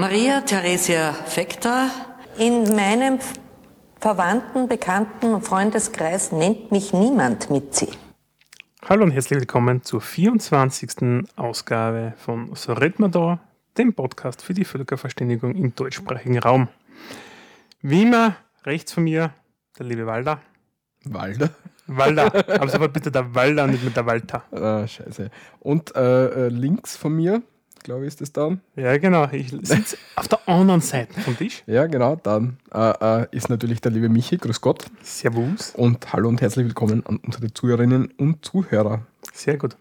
Maria Theresia Fekter. In meinem Verwandten, Bekannten und Freundeskreis nennt mich niemand Mitzi. Hallo und herzlich willkommen zur 24. Ausgabe von So red man da, dem Podcast für die Völkerverständigung im deutschsprachigen Raum. Wie immer, rechts von mir, der liebe Walder. Walder? Walder, aber aber bitte der Walder, nicht mit der Walter. Ah, scheiße. Und äh, äh, links von mir, glaube ich, ist das dann. Ja, genau. Ich sitze auf der anderen Seite vom Tisch. Ja, genau, dann äh, äh, ist natürlich der liebe Michi, grüß Gott. Servus. Und hallo und herzlich willkommen an unsere Zuhörerinnen und Zuhörer. Sehr gut.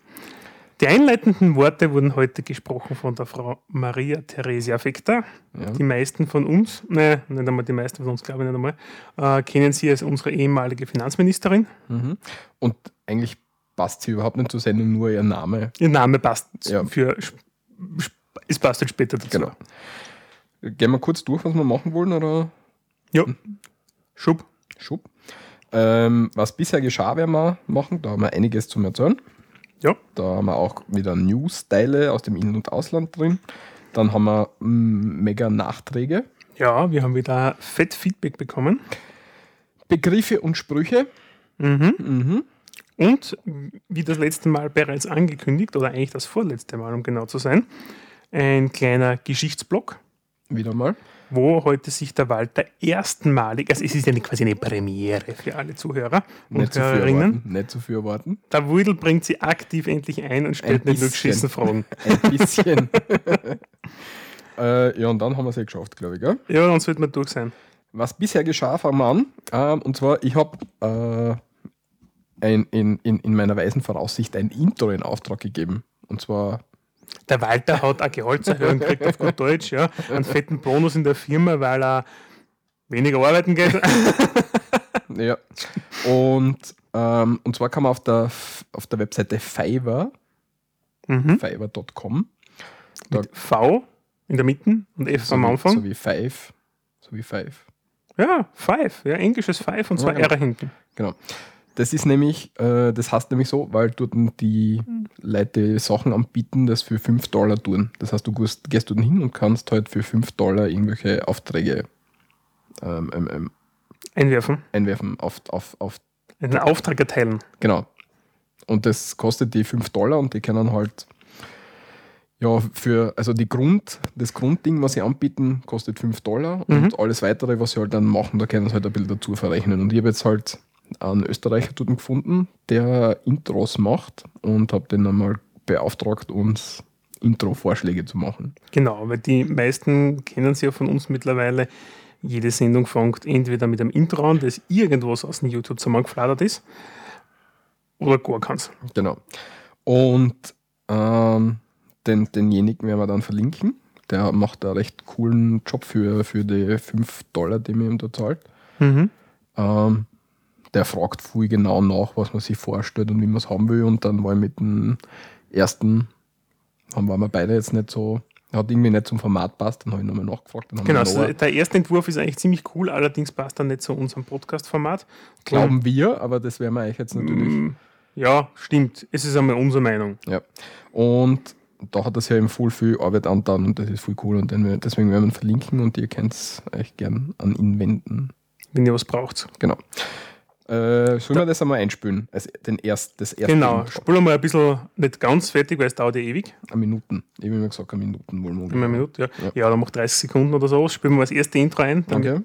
Die einleitenden Worte wurden heute gesprochen von der Frau Maria Theresia Fekter. Ja. Die meisten von uns, ne, nicht einmal die meisten von uns, glaube ich nicht einmal, äh, kennen sie als unsere ehemalige Finanzministerin. Mhm. Und eigentlich passt sie überhaupt nicht zur Sendung, nur ihr Name. Ihr Name passt Ja. für, es passt halt später dazu. Genau. Gehen wir kurz durch, was wir machen wollen, oder? Ja. Schub. Schub. Ähm, was bisher geschah, werden wir machen. Da haben wir einiges zum Erzählen. Ja. Da haben wir auch wieder News-Teile aus dem In- und Ausland drin. Dann haben wir mm, mega Nachträge. Ja, wir haben wieder fett Feedback bekommen. Begriffe und Sprüche. Mhm. Und wie das letzte Mal bereits angekündigt, oder eigentlich das vorletzte Mal, um genau zu sein, ein kleiner Geschichtsblock, Wieder mal. wo heute sich der Walter erstmalig, also es ist ja quasi eine Premiere für alle Zuhörer und Nicht zu Hörerinnen. erwarten. Nicht zu viel erwarten. Der Wudel bringt sie aktiv endlich ein und stellt Ein nicht nur geschissen Fragen. Ein bisschen. äh, ja, und dann haben wir es ja geschafft, glaube ich. Gell? Ja, dann sollte man durch sein. Was bisher geschah, fangen wir an. Ähm, und zwar, ich habe äh, ein, in, in, in meiner weisen Voraussicht ein Intro in Auftrag gegeben. Und zwar, Der Walter hat eine Gehaltserhöhung gekriegt auf gut Deutsch, ja. Einen fetten Bonus in der Firma, weil er weniger arbeiten geht. ja. Und, ähm, und zwar kann man auf der, auf der Webseite Fiverr, Mhm. fiverr.com, V in der Mitte und F so, am Anfang. so wie Five, so wie Five. Ja, Five, ja, englisches Five und zwei Ja, genau. R hinten. Genau. Das ist nämlich, äh, das heißt nämlich so, weil dort die Leute Sachen anbieten, das für 5 Dollar tun. Das heißt, du gehst, gehst dort hin und kannst halt für 5 Dollar irgendwelche Aufträge ähm, ähm, ähm, Einwerfen. einwerfen auf, auf, auf, Einen Auftrag erteilen. genau. Und das kostet die 5 Dollar und die können halt ja, für, also die Grund, das Grundding, was sie anbieten, kostet 5 Dollar und alles weitere, was sie halt dann machen, da können sie halt ein bisschen dazu verrechnen. Und ich habe jetzt halt einen Österreicher dort gefunden, der Intros macht und habe den einmal beauftragt, uns Intro-Vorschläge zu machen. Genau, weil die meisten kennen sie ja von uns mittlerweile. Jede Sendung fängt entweder mit einem Intro an, das irgendwas aus dem YouTube zusammengefladert ist, oder gar keins. Genau. Und ähm, den, denjenigen werden wir dann verlinken. Der macht einen recht coolen Job für, für die 5 Dollar, die mir ihm da zahlt. Mhm. Ähm, der fragt viel genau nach, was man sich vorstellt und wie man es haben will. Und dann war ich mit dem ersten, haben waren wir beide jetzt nicht so, hat irgendwie nicht zum Format passt, dann habe ich nochmal nachgefragt. Dann Genau, also der erste Entwurf ist eigentlich ziemlich cool, allerdings passt er nicht zu unserem Podcast-Format. glauben wir, aber das werden wir euch jetzt natürlich. Mm, Ja, stimmt. Es ist einmal unsere Meinung. Ja. Und da hat das ja eben voll viel Arbeit angetan und das ist voll cool und deswegen werden wir ihn verlinken und ihr könnt es euch gern an ihn wenden. wenn ihr was braucht. Genau. Äh, sollen wir das einmal einspülen? Also den erst, das erste Genau, Intro. spulen wir ein bisschen nicht ganz fertig, weil es dauert ja ewig. Eine Minuten. Ich habe immer gesagt, eine Minuten wollen wir eine Minute, ja. Ja. Ja, dann macht 30 Sekunden oder so. Spielen wir das erste Intro ein. Okay.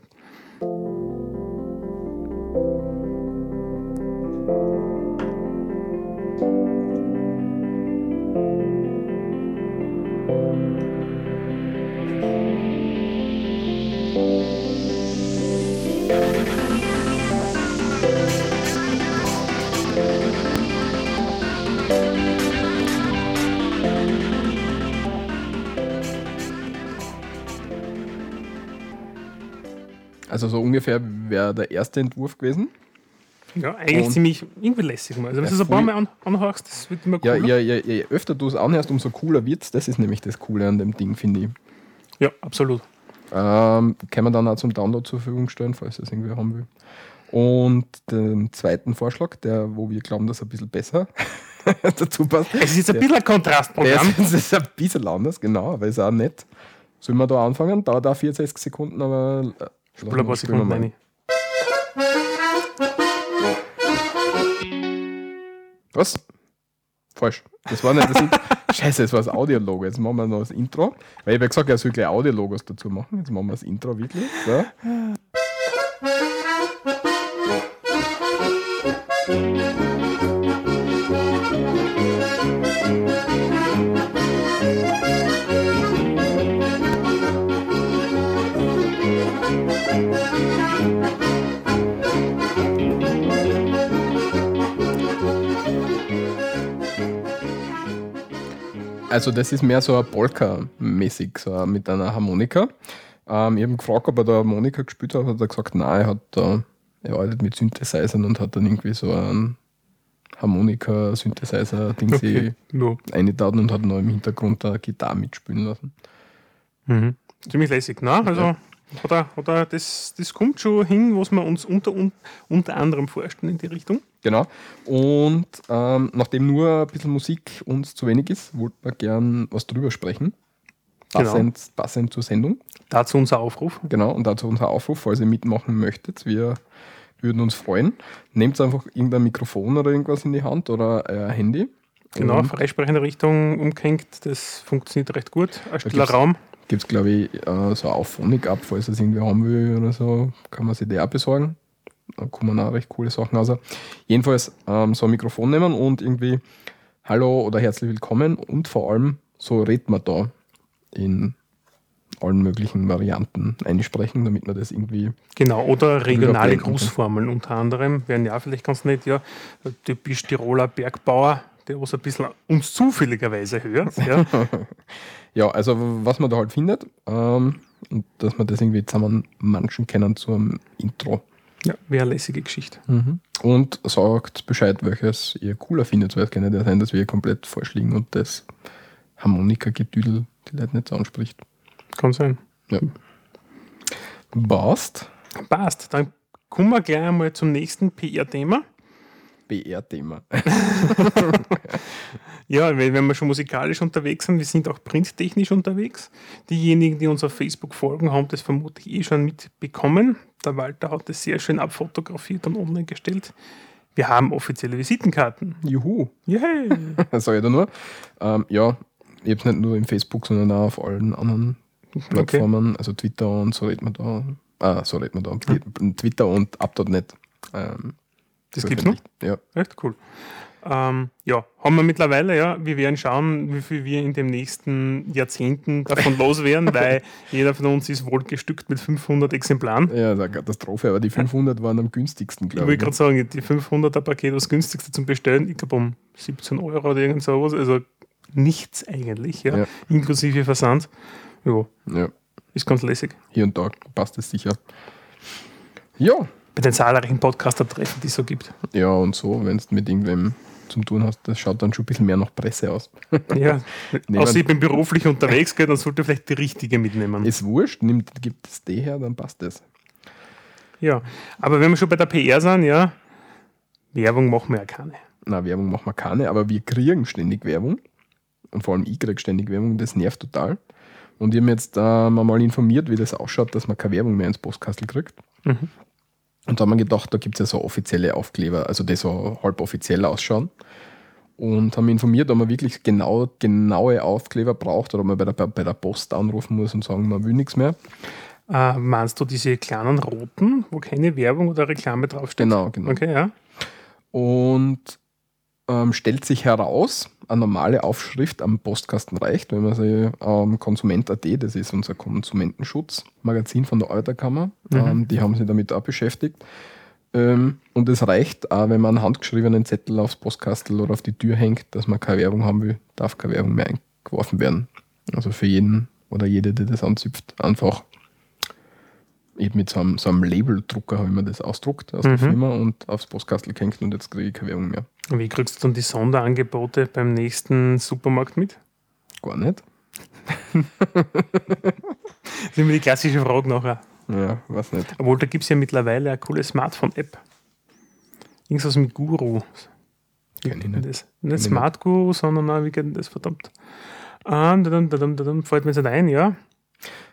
Also so ungefähr wäre der erste Entwurf gewesen. Ja, eigentlich Und- ziemlich irgendwie lässig mal. Also wenn Ja, du es ein paar. Mal an, anhörst, das wird immer Ja, cooler. je, je, öfter du es anhörst, umso cooler wird es. Das ist nämlich das Coole an dem Ding, finde ich. Ja, absolut. Ähm, kann man dann auch zum Download zur Verfügung stellen, falls das irgendwer haben will. Und den zweiten Vorschlag, der, wo wir glauben, dass er ein bisschen besser dazu passt. Es ist jetzt ein Der- bisschen ein Kontrastprogramm. ist, das ist ein bisschen anders, genau, aber ist auch nett. Sollen wir da anfangen? Dauert auch 64 Sekunden, aber. Spul ein paar Sekunden rein. Was? Falsch. Das war nicht das Intro. Scheiße, das war das Audiologo. Jetzt machen wir noch das Intro. Weil ich habe ja gesagt, er soll gleich Audiologos dazu machen. Jetzt machen wir das Intro wirklich. So. Also das ist mehr so ein Polka-mäßig, so mit einer Harmonika. Ähm, ich habe ihn gefragt, ob er da Harmonika gespielt hat, hat er gesagt, nein, er hat da, er arbeitet mit Synthesizern und hat dann irgendwie so einen Harmonika-Synthesizer-Ding Okay. No. eingetan und hat noch im Hintergrund eine Gitarre mitspielen lassen. Mhm. Ziemlich lässig, ne? Also, Ja. oder, oder das, das kommt schon hin, was wir uns unter, un, unter anderem vorstellen in die Richtung. Genau. Und ähm, nachdem nur ein bisschen Musik uns zu wenig ist, wollten wir gern was drüber sprechen. Genau. Passend, passend zur Sendung. Dazu unser Aufruf. Genau, und dazu unser Aufruf, falls ihr mitmachen möchtet. Wir würden uns freuen. Nehmt einfach irgendein Mikrofon oder irgendwas in die Hand oder ein Handy. Genau, freisprechende Richtung umgehängt, das funktioniert recht gut. Ein stiller gibt's- Raum. Gibt es, glaube ich, äh, so eine Auphonic-App, falls das irgendwie haben will oder so, kann man sich die auch besorgen. Da kommen auch recht coole Sachen raus. Jedenfalls ähm, so ein Mikrofon nehmen und irgendwie Hallo oder herzlich willkommen und vor allem so redet man da in allen möglichen Varianten einsprechen, damit man das irgendwie Genau, oder regionale. Grußformeln unter anderem wären ja vielleicht ganz nett, ja, typisch Tiroler Bergbauer, der was ein bisschen uns zufälligerweise hört. Ja. Ja, also was man da halt findet, ähm, und dass man das irgendwie zusammen manchen kennen zu einem Intro. Ja, wäre eine lässige Geschichte. Und sagt Bescheid, welches ihr cooler findet, weil es kann ja sein, dass wir komplett falsch liegen und das Harmonika-Gedüdel die Leute nicht so anspricht. Kann sein. Ja. Passt. Passt, dann kommen wir gleich einmal zum nächsten PR-Thema. BR-Thema. Ja, wenn wir schon musikalisch unterwegs sind, wir sind auch printtechnisch unterwegs. Diejenigen, die uns auf Facebook folgen, haben das vermutlich eh schon mitbekommen. Der Walter hat das sehr schön abfotografiert und online gestellt. Wir haben offizielle Visitenkarten. Juhu. Yay! Sage ich da nur. Ähm, ja, ich habe es nicht nur im Facebook, sondern auch auf allen anderen Plattformen, also Twitter und so redet man da. Ah, so redet man da. Twitter und up.net. Ähm, Das gibt's noch? Ja. Echt cool. Ähm, ja, haben wir mittlerweile, ja. Wir werden schauen, wie viel wir in den nächsten Jahrzehnten davon los werden, weil jeder von uns ist wohl bestückt mit 500 Exemplaren. Ja, das ist eine Katastrophe, aber die 500 waren am günstigsten, Ich glaube wollte ich. gerade sagen, die 500er Paket, das günstigste zum Bestellen, ich glaube um 17 Euro oder irgend sowas, also nichts eigentlich, ja, Ja. inklusive Versand. Ja, Ja, ist ganz lässig. hier und da passt es sicher. Ja, Bei den zahlreichen Podcaster-Treffen, die es so gibt. ja, und so, wenn du mit irgendwem zum tun hast, das schaut dann schon ein bisschen mehr nach Presse aus. Ja, Nehmen- außer ich bin beruflich unterwegs, gell, dann sollte ich vielleicht die richtige mitnehmen. Ist wurscht, nimmt, gibt es die her, dann passt es. Ja, aber wenn wir schon bei der PR sind, ja, Werbung machen wir ja keine. Na, Werbung machen wir keine, aber wir kriegen ständig Werbung. Und vor allem ich kriege ständig Werbung, das nervt total. Und ich habe mich jetzt ähm, einmal informiert, wie das ausschaut, dass man keine Werbung mehr ins Postkastel kriegt. Mhm. Und da haben wir gedacht, da gibt es ja so offizielle Aufkleber, also die so halb offiziell ausschauen. Und haben informiert, ob man wirklich genau, genaue Aufkleber braucht oder ob man bei der, bei der Post anrufen muss und sagen, man will nichts mehr. Äh, meinst du diese kleinen roten, wo keine Werbung oder Reklame draufsteht? Genau, genau. Okay, ja. Und ähm, stellt sich heraus, eine normale Aufschrift am Postkasten reicht, wenn man sie ähm, Konsument.at, das ist unser Konsumentenschutz-Magazin von der Euterkammer, ähm, die haben sich damit auch beschäftigt. Ähm, und es reicht auch, wenn man einen handgeschriebenen Zettel aufs Postkastel oder auf die Tür hängt, dass man keine Werbung haben will, darf keine Werbung mehr eingeworfen werden. Also für jeden oder jede, die das anzipft, einfach eben mit so einem, so einem Labeldrucker habe ich mir das ausdruckt aus der Firma und aufs Postkastel gehängt und jetzt kriege ich keine Werbung mehr. Und wie kriegst du dann die Sonderangebote beim nächsten Supermarkt mit? Gar nicht. Das ist immer die klassische Frage nachher. Ja, weiß nicht. Obwohl, da gibt es ja mittlerweile eine coole Smartphone-App. Irgendwas mit Guru. Kenn ich nicht. Das? Nicht ich Smart Guru, sondern wie geht denn das verdammt? Ähm, dadum, dadum, dadum, fällt mir jetzt nicht ein, ja.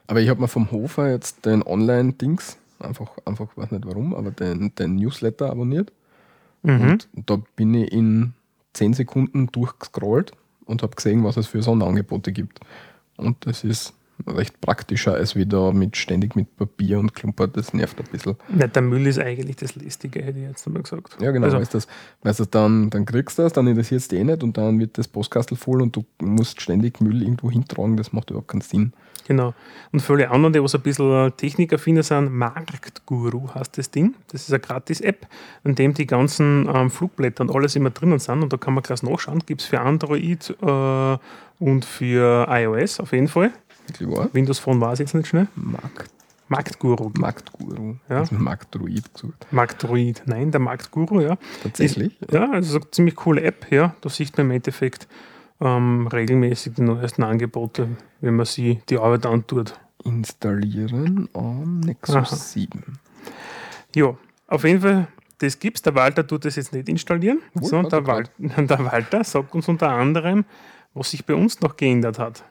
Aber ich habe mir vom Hofer jetzt den Online-Dings, einfach, einfach, weiß nicht warum, aber den, den Newsletter abonniert. Mhm. Und da bin ich in 10 Sekunden durchgescrollt und habe gesehen, was es für Sonderangebote gibt. Und das ist recht praktischer als wieder mit ständig mit Papier und Klumpert. Das nervt ein bisschen. Na, der Müll ist eigentlich das Lästige, hätte ich jetzt einmal gesagt. Ja, genau. Also, weißt du, das, weißt du, dann, dann kriegst du das, dann interessiert es dich eh nicht und dann wird das Postkastel voll und du musst ständig Müll irgendwo hintragen. Das macht überhaupt keinen Sinn. Genau. Und für alle anderen, die was ein bisschen technikaffiner sind, Marktguru heißt das Ding. Das ist eine Gratis-App, in dem die ganzen ähm, Flugblätter und alles immer drinnen sind. Und da kann man gleich nachschauen. Gibt es für Android äh, und für iOS auf jeden Fall. Windows Phone war es jetzt nicht schnell. Markt, Marktguru. Marktguru. Ja. Marktdruid gesucht. Marktdroid. Nein, der Marktguru, ja. Tatsächlich? Ja, also so eine ziemlich coole App, ja. Da sieht man im Endeffekt ähm, regelmäßig die neuesten Angebote, wenn man sie die Arbeit antut. Installieren am Nexus Aha. 7. Ja, auf jeden Fall, das gibt's. Der Walter tut das jetzt nicht installieren, Wohl, sondern der, er Wal der Walter sagt uns unter anderem, was sich bei uns noch geändert hat.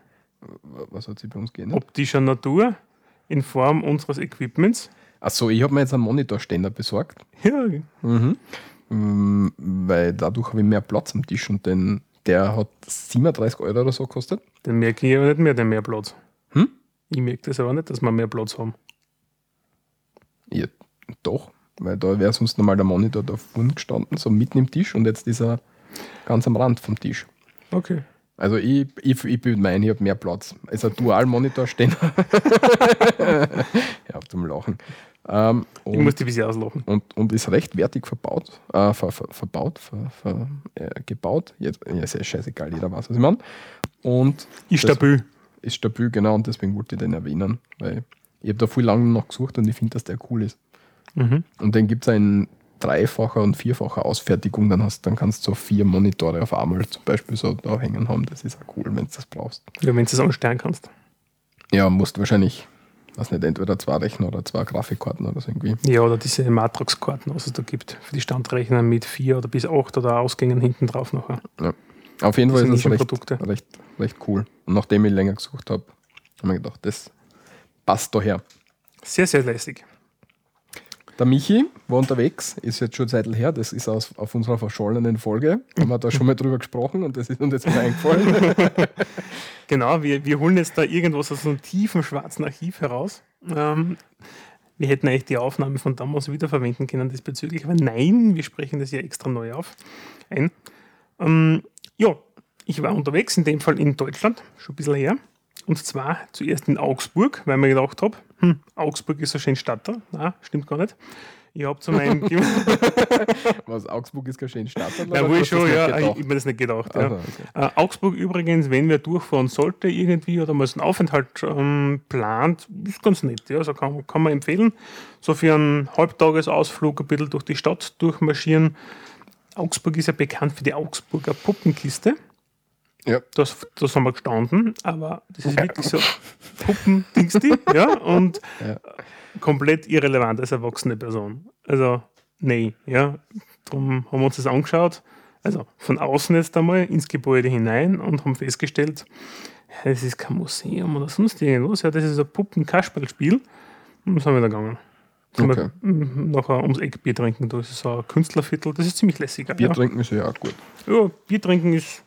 Was hat sich bei uns geändert? Optischer Natur in Form unseres Equipments. Achso, ich habe mir jetzt einen Monitorständer besorgt. Ja, Mhm. Ähm, Weil dadurch habe ich mehr Platz am Tisch und den, der hat 37 Euro oder so gekostet. den merke ich aber nicht mehr, den mehr Platz. Hm? Ich merke das aber nicht, dass wir mehr Platz haben. Ja, doch, weil da wäre sonst normal der Monitor da vorne gestanden, so mitten im Tisch und jetzt ist er ganz am Rand vom Tisch. Okay. Also ich, ich, ich bin mein, ich habe mehr Platz. Es ist ein Dual-Monitor-Ständer. ja, zum Lachen. Ähm, Ich und, muss die bisschen auslachen. und, und ist recht wertig verbaut, äh, ver, ver, verbaut, ver, ver, äh, gebaut. Jetzt, ja, ist ja scheißegal, jeder weiß, was ich meine. Und Ist stabil. ist stabil, genau, und deswegen wollte ich den erwähnen, weil ich habe da viel lange noch gesucht und ich finde, dass der cool ist. Mhm. Und den gibt es in dreifacher und vierfacher Ausfertigung, dann, hast, dann kannst du so vier Monitore auf einmal zum Beispiel so da hängen haben. Das ist auch cool, wenn du das brauchst. Ja, wenn du es anstellen kannst. Ja, musst wahrscheinlich, weiß nicht, entweder zwei Rechner oder zwei Grafikkarten oder so irgendwie. Ja, oder diese Matrix-Karten, was es da gibt, für die Standrechner mit vier oder bis acht oder Ausgängen hinten drauf nachher. Ja. Auf jeden Fall ist es recht, recht, recht cool. Und nachdem ich länger gesucht habe, habe ich gedacht, das passt daher. Sehr, sehr lässig. Der Michi war unterwegs, ist jetzt schon Zeit her, das ist aus, auf unserer verschollenen Folge, haben wir da schon mal drüber gesprochen und das ist uns jetzt wieder eingefallen. Genau, wir, wir holen jetzt da irgendwas aus einem tiefen schwarzen Archiv heraus. Ähm, wir hätten eigentlich die Aufnahme von damals wiederverwenden können diesbezüglich, aber nein, wir sprechen das ja extra neu auf. Ein. Ähm, ja, ich war unterwegs, in dem Fall in Deutschland, schon ein bisschen her. Und zwar zuerst in Augsburg, weil ich gedacht habe, hm, Augsburg ist so schön Stadt da. Nein, stimmt gar nicht. Ich habe zu meinem Was, Augsburg ist keine schöne Stadt? Ja, wohl du schon, ja. nicht Ich gedacht? habe mir das nicht gedacht. Ja. Also, okay. Äh, Augsburg übrigens, wenn wer durchfahren sollte irgendwie oder mal so einen Aufenthalt ähm, plant, ist ganz nett. Ja. Also kann, kann man empfehlen. So für einen Halbtagesausflug ein bisschen durch die Stadt durchmarschieren. Augsburg ist ja bekannt für die Augsburger Puppenkiste. Ja. Das, das haben wir gestanden, aber das ist wirklich so Puppen-Dingsti, ja, und Ja. komplett irrelevant als erwachsene Person. Also, nee, ja. Darum haben wir uns das angeschaut, also von außen jetzt einmal ins Gebäude hinein und haben festgestellt, das ist kein Museum oder sonst irgendwas, ja, das ist ein Puppen-Kasperlspiel. Und dann sind wir da gegangen. Okay. wir nachher ums Eck Bier trinken, da ist so ein Künstlerviertel, das ist ziemlich lässig. Bier ja. trinken ist ja auch gut. Ja, Bier trinken ist,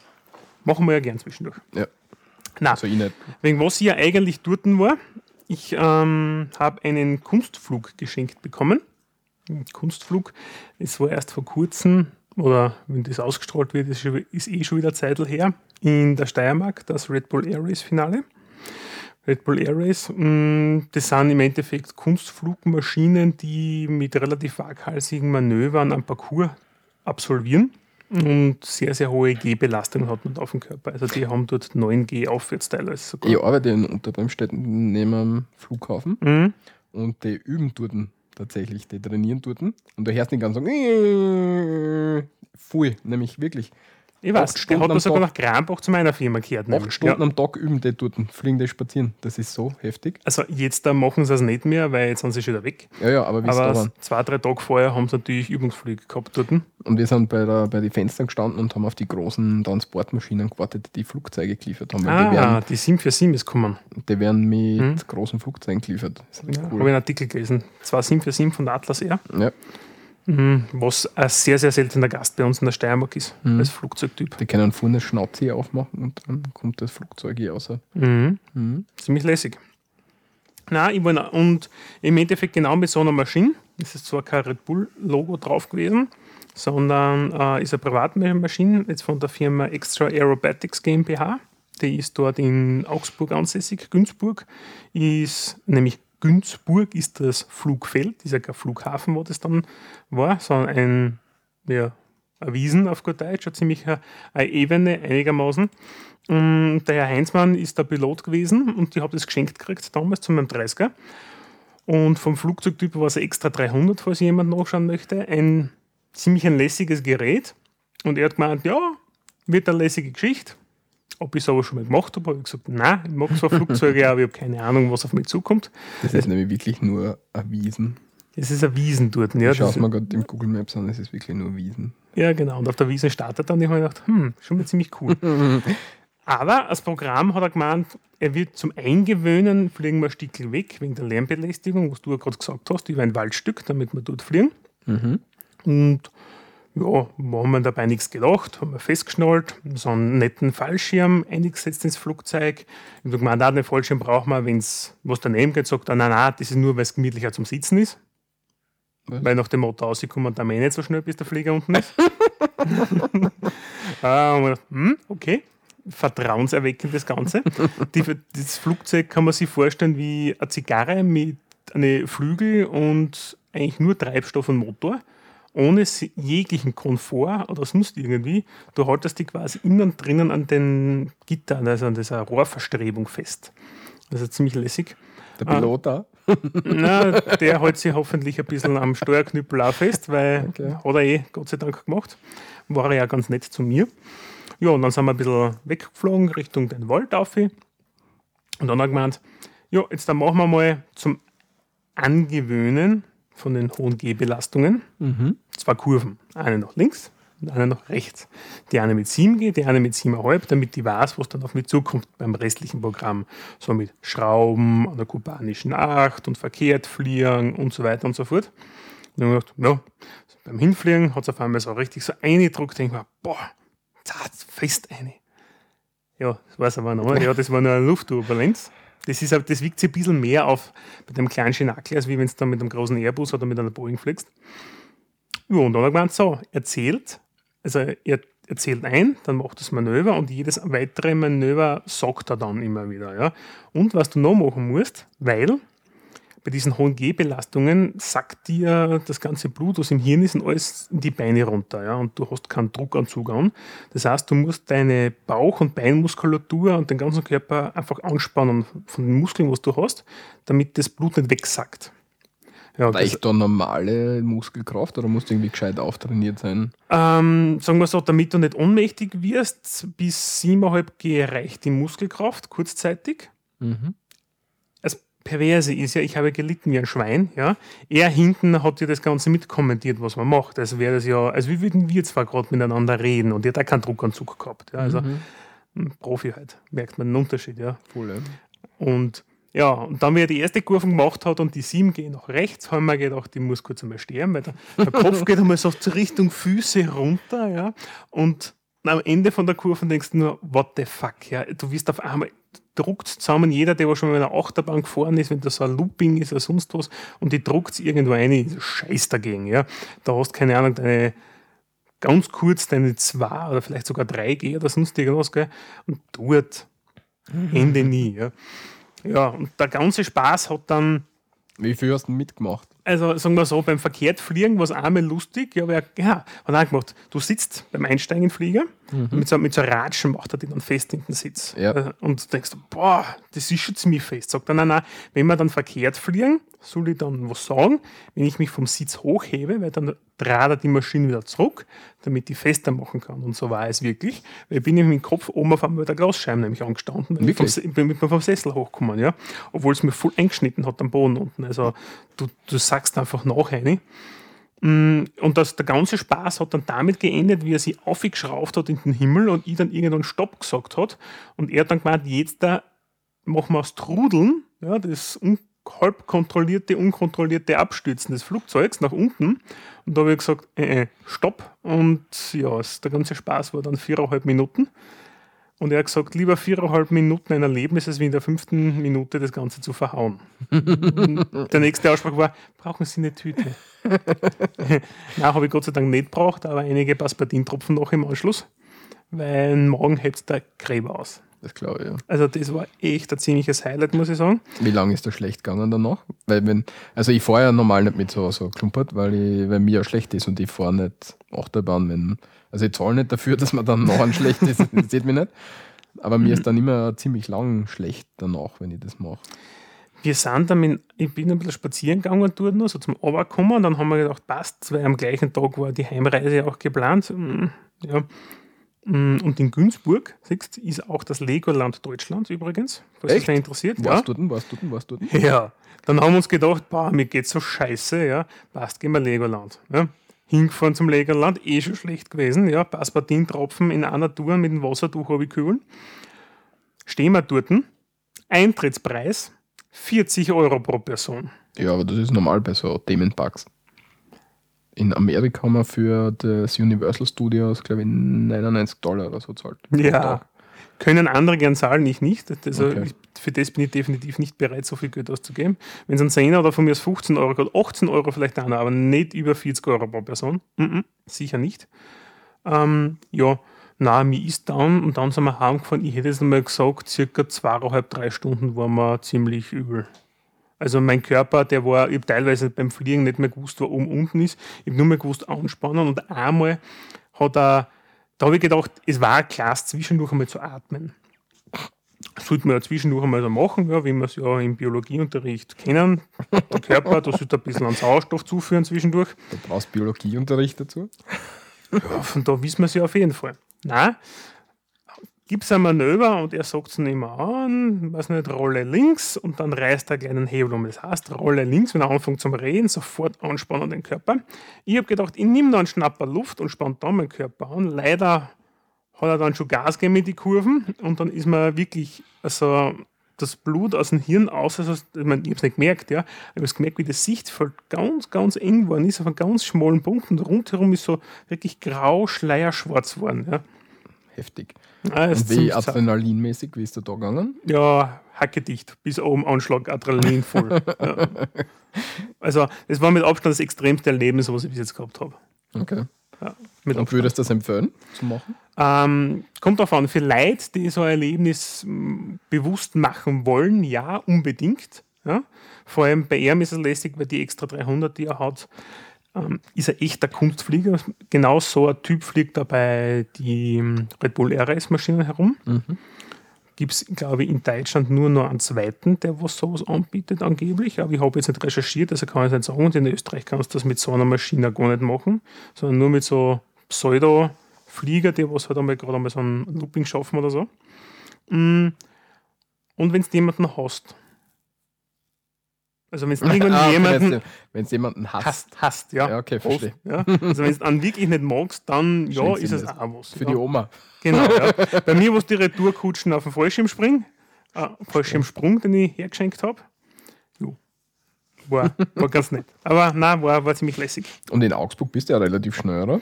machen wir ja gern zwischendurch. Ja. Also ich nicht. wegen was ich ja eigentlich dort war, ich ähm, habe einen Kunstflug geschenkt bekommen. Ein Kunstflug, es war erst vor kurzem, oder wenn das ausgestrahlt wird, ist, ist eh schon wieder eine Zeit her, in der Steiermark, das Red Bull Air Race Finale. Red Bull Air Race, mh, das sind im Endeffekt Kunstflugmaschinen, die mit relativ waghalsigen Manövern am Parcours absolvieren. Und sehr, sehr hohe G-Belastung hat man auf dem Körper. Also die haben dort 9G aufwärts teilweise sogar. Ich arbeite in Unterbremstetten neben dem Flughafen Mhm. und die üben dort tatsächlich, die trainieren dort. Und du hörst den ganzen voll, nämlich wirklich. Ich weiß, Acht der Stunden hat sogar Tag. nach Kranbach zu meiner Firma gehört. nämlich. Acht Stunden Ja. am Tag üben die dort, fliegen die spazieren. Das ist so heftig. Also jetzt machen sie es nicht mehr, weil jetzt sind sie schon wieder weg. Ja, ja, aber wie Aber zwei, drei Tage vorher haben sie natürlich Übungsflüge gehabt dort. Und wir sind bei, der, bei den Fenstern gestanden und haben auf die großen Transportmaschinen gewartet, die die Flugzeuge geliefert haben. Weil die, Ah, werden, die 747 ist gekommen. die werden mit großen Flugzeugen geliefert. Das ist Ja, Habe ich cool. einen Artikel gelesen. Zwei 747 von der Atlas Air, Ja, was ein sehr, sehr seltener Gast bei uns in der Steiermark ist, Mhm. als Flugzeugtyp. die können vorne das Schnauze hier aufmachen und dann kommt das Flugzeug hier raus. Mhm. Mhm. Ziemlich lässig. Nein, ich war und im Endeffekt genau mit so einer Maschine. Es ist zwar kein Red Bull-Logo drauf gewesen, sondern äh, ist eine Privatmaschine jetzt von der Firma Extra Aerobatics GmbH. Die ist dort in Augsburg ansässig. Günzburg ist, nämlich Günzburg ist das Flugfeld, ist ja kein Flughafen, wo das dann war, sondern ein, ja, eine Wiesen auf gut Deutsch, eine ziemlich eine, eine Ebene einigermaßen. Und der Herr Heinzmann ist der Pilot gewesen und ich habe das geschenkt gekriegt damals zu meinem 30er. Und vom Flugzeugtyp war es extra 300, falls jemand nachschauen möchte. Ein ziemlich ein lässiges Gerät. Und er hat gemeint, ja, wird eine lässige Geschichte. Ob ich es aber schon mal gemacht habe, habe ich gesagt, nein, ich mag zwar Flugzeuge, aber ich habe keine Ahnung, was auf mich zukommt. Das ist nämlich wirklich nur ein Wiesen. Es ist eine Wiesen dort. Ja, Ich schaue mir gerade im Google Maps an, es ist wirklich nur Wiesen. Ja, genau. Und auf der Wiese startet und ich habe mir gedacht, hm, schon mal ziemlich cool. Aber das Programm hat er gemeint, er wird zum Eingewöhnen, fliegen wir ein Stückchen weg, wegen der Lärmbelästigung, was du ja gerade gesagt hast, über ein Waldstück, damit wir dort fliegen. Und ja, wir haben wir dabei nichts gedacht, haben wir festgeschnallt, so einen netten Fallschirm eingesetzt ins Flugzeug. Ich habe gemeint, nein, den Fallschirm brauchen wir, wenn es was daneben geht, sagt er, nein, nein, das ist nur, weil es gemütlicher zum Sitzen ist. Was? Weil nach dem Motto rauskommen, da eh nicht so schnell, bis der Flieger unten ist. Dachten, hm, okay, vertrauenserweckend das Ganze. Die, das Flugzeug kann man sich vorstellen wie eine Zigarre mit einem Flügel und eigentlich nur Treibstoff und Motor, ohne jeglichen Komfort oder sonst irgendwie. Du haltest die quasi innen drinnen an den Gittern, also an dieser Rohrverstrebung fest. Also ziemlich lässig. Der Pilot da. Na, der hält sich hoffentlich ein bisschen am Steuerknüppel auch fest, weil Okay. hat er eh Gott sei Dank gemacht. War er ja ganz nett zu mir. Ja, und dann sind wir ein bisschen weggeflogen Richtung den Wald auf. Und dann hat er gemeint, ja, jetzt dann machen wir mal zum Angewöhnen von den hohen G-Belastungen zwei Kurven. Eine nach links und eine nach rechts. Die eine mit 7 G, die eine mit 7,5, damit die weiß, was dann auf mich zukommt beim restlichen Programm. So mit Schrauben an der kubanischen 8 und verkehrt fliegen und so weiter und so fort. Und dann habe ich gedacht, ja, beim Hinfliegen hat es auf einmal so richtig so eingedruckt, denke ich mir, boah, zart, fest eine. Ja, das weiß aber noch. Ja, das war nur eine Luftturbulenz. Das, ist, aber- das wiegt sich ein bisschen mehr auf bei dem kleinen Schinakel, als wie wenn du dann mit einem großen Airbus oder mit einer Boeing fliegst. Ja, und dann hat er so, erzählt, also er erzählt ein, dann macht das Manöver und jedes weitere Manöver sagt er dann immer wieder. Ja. Und was du noch machen musst, weil bei diesen hohen G-Belastungen sackt dir das ganze Blut aus dem Hirn ist und alles in die Beine runter. Ja, und du hast keinen Druckanzug an. Das heißt, du musst deine Bauch- und Beinmuskulatur und den ganzen Körper einfach anspannen von den Muskeln, was du hast, damit das Blut nicht wegsackt. Ja, das, Reicht da normale Muskelkraft oder musst du irgendwie gescheit auftrainiert sein? ähm, sagen wir so, damit du nicht ohnmächtig wirst, bis 7,5 G reicht die Muskelkraft kurzzeitig. Das Perverse ist ja, ich habe gelitten wie ein Schwein. Ja. Er hinten hat ja das Ganze mitkommentiert, was man macht. Also wäre das ja, also wie würden wir zwar gerade miteinander reden und er hat auch keinen Druckanzug gehabt. Ja. Also ein Profi halt, merkt man den Unterschied. Ja. Voll, ja. Und ja, und dann, wie er die erste Kurve gemacht hat und die 7 gehen nach rechts, haben wir gedacht, ich muss kurz einmal sterben, weil der, der Kopf geht einmal so zur Richtung Füße runter, ja. Und am Ende von der Kurve denkst du nur, what the fuck, ja. Du wirst auf einmal druckt zusammen jeder, der schon mal in einer Achterbahn gefahren ist, wenn das so ein Looping ist oder sonst was, und die druckt irgendwo ein, Scheiß dagegen, ja. Da hast keine Ahnung, deine ganz kurz deine 2 oder vielleicht sogar 3G oder sonst irgendwas, gell? Und dort Ende nie, ja. Ja, und der ganze Spaß hat dann, Wie viel hast du mitgemacht? also sagen wir so, beim Verkehrtfliegen war es einmal lustig, ja, aber er, ja, hat auch gemacht. Du sitzt beim Einsteigen in den Flieger, mit, so, mit so Ratschen macht er dich dann fest in den Sitz. Ja. Äh, Und du denkst, boah, das ist schon ziemlich fest. Sagt er, nein, nein, wenn wir dann verkehrt fliegen, soll ich dann was sagen, wenn ich mich vom Sitz hochhebe, weil dann dreht er die Maschine wieder zurück, damit ich fester machen kann. Und so war es wirklich, weil ich bin nämlich mit dem Kopf oben auf einmal der Glasscheibe nämlich angestanden, weil ich vom, Wirklich? Bin vom Sessel hochgekommen, ja. Obwohl es mir voll eingeschnitten hat am Boden unten. Also du, du sagst einfach nach rein. Mm, Und das, der ganze Spaß hat dann damit geendet, wie er sich aufgeschraubt hat in den Himmel und ich dann irgendwann Stopp gesagt hat. Und er hat dann gemeint, jetzt da machen wir aus Trudeln, ja, das un halb kontrollierte, unkontrollierte Abstürzen des Flugzeugs nach unten. Und da habe ich gesagt, äh, äh, stopp. Und ja, es, der ganze Spaß war dann viereinhalb Minuten. Und er hat gesagt, lieber viereinhalb Minuten ein Erlebnis, als wie in der fünften Minute das Ganze zu verhauen. der nächste Aussprach war, brauchen Sie eine Tüte? Nein, habe ich Gott sei Dank nicht gebraucht, aber einige Paspadintropfen noch im Anschluss, weil morgen hebt der Gräber aus. Das glaube ich, ja. Also das war echt ein ziemliches Highlight, muss ich sagen. Wie lange ist das schlecht gegangen danach? Weil wenn, also ich fahre ja normal nicht mit so, so klumpert, weil, ich, weil mir ja schlecht ist und ich fahre nicht Achterbahn, wenn, also ich zahle nicht dafür, dass man dann nachher schlecht ist, das sieht mich nicht. Aber mir ist dann immer ziemlich lang schlecht danach, wenn ich das mache. Wir sind dann, mit, ich bin ein bisschen spazieren gegangen dort noch, so zum Oberkommen, und dann haben wir gedacht, passt, weil am gleichen Tag war die Heimreise auch geplant. Mm, Ja. Mm, Und in Günzburg, siehst, ist auch das Legoland Deutschlands übrigens, falls es Echt? dich interessiert. Ja. Warst du denn, denn, warst du denn? Ja, dann haben wir uns gedacht, boah, mir geht's so scheiße, ja, passt, gehen wir Legoland. Ja. Hingefahren zum Legoland, eh schon schlecht gewesen, ja, Passepartin-Tropfen in einer Tour mit dem Wassertuch habe ich kühlen. Stehen wir dort, Eintrittspreis 40 Euro pro Person. Ja, aber das ist normal bei so Themenparks. In Amerika haben wir für das Universal Studios, glaube ich, 99 Dollar oder so zahlt. Ja, können andere gern zahlen, ich nicht. Also Okay. ich, für das bin ich definitiv nicht bereit, so viel Geld auszugeben. Wenn es ein 10 oder von mir aus 15 Euro geht, 18 Euro vielleicht einer, aber nicht über 40 Euro pro Person. Mhm, sicher nicht. Ähm, ja, na, mir ist dann und dann sind wir heimgefahren. Ich hätte jetzt einmal gesagt, circa zweieinhalb, drei Stunden waren wir ziemlich übel. Also mein Körper, der war, ich habe teilweise beim Fliegen nicht mehr gewusst, wo oben unten ist. Ich habe nur mehr gewusst, anspannen und einmal hat er, da habe ich gedacht, es war Klasse zwischendurch einmal zu atmen. Das sollte man ja zwischendurch einmal so machen, ja, wie wir es ja im Biologieunterricht kennen. Der Körper, da sollte ein bisschen an Sauerstoff zuführen zwischendurch. Du brauchst Biologieunterricht dazu. Ja, von da wissen wir es ja auf jeden Fall. Nein, gibt es ein Manöver und er sagt es nicht mehr an, weiß nicht, Rolle links und dann reißt er einen Hebel um. Das heißt, Rolle links, wenn er anfängt zum Reden, sofort anspannen den Körper. Ich habe gedacht, ich nehme da einen Schnapper Luft und spanne da meinen Körper an. Leider hat er dann schon Gas gegeben mit die Kurven und dann ist mir wirklich also das Blut aus dem Hirn aus, also ich, mein, ich habe es nicht gemerkt, ja, ich habe gemerkt, wie das Sichtfeld ganz, ganz eng geworden ist, auf einem ganz schmalen Punkt und rundherum ist so wirklich grau, schleierschwarz geworden. Ja. Heftig. Ah, wie adrenalinmäßig, wie ist du da gegangen? ja, hacke dicht, bis oben Anschlag, Adrenalin voll. ja. Also, das war mit Abstand das extremste Erlebnis, was ich bis jetzt gehabt habe. Okay. Ja, mit Und würdest du das empfehlen, zu machen? Ähm, kommt darauf an, für Leute, die so ein Erlebnis bewusst machen wollen, ja, unbedingt. Ja. Vor allem bei ihm ist es lästig, weil die extra 300, die er hat, ähm, ist er echter Kunstflieger. Genau so ein Typ fliegt da bei die ähm, Red Bull RS-Maschinen herum. Gibt es, glaube ich, in Deutschland nur noch einen zweiten, der was sowas anbietet, angeblich. Aber ich habe jetzt nicht recherchiert, also kann ich nicht sagen. Und in Österreich kannst du das mit so einer Maschine gar nicht machen, sondern nur mit so Pseudo-Flieger, die was halt einmal gerade einmal so ein Looping schaffen oder so. Mm. Und wenn du jemanden hast, also wenn du irgendwann Ah, Wenn es jemanden hasst. hast, hast, ja. Ja, okay, verstehe. ja. Also wenn du einen wirklich nicht magst, dann ja, Schön ist es auch was. Für ja. die Oma. Genau, ja. Bei mir war es die Retourkutschen auf dem Fallschirmspring. Äh, Fallschirmsprung, den ich hergeschenkt habe. War, war ganz nett. Aber nein, war, war ziemlich lässig. Und in Augsburg bist du ja relativ schnell, oder?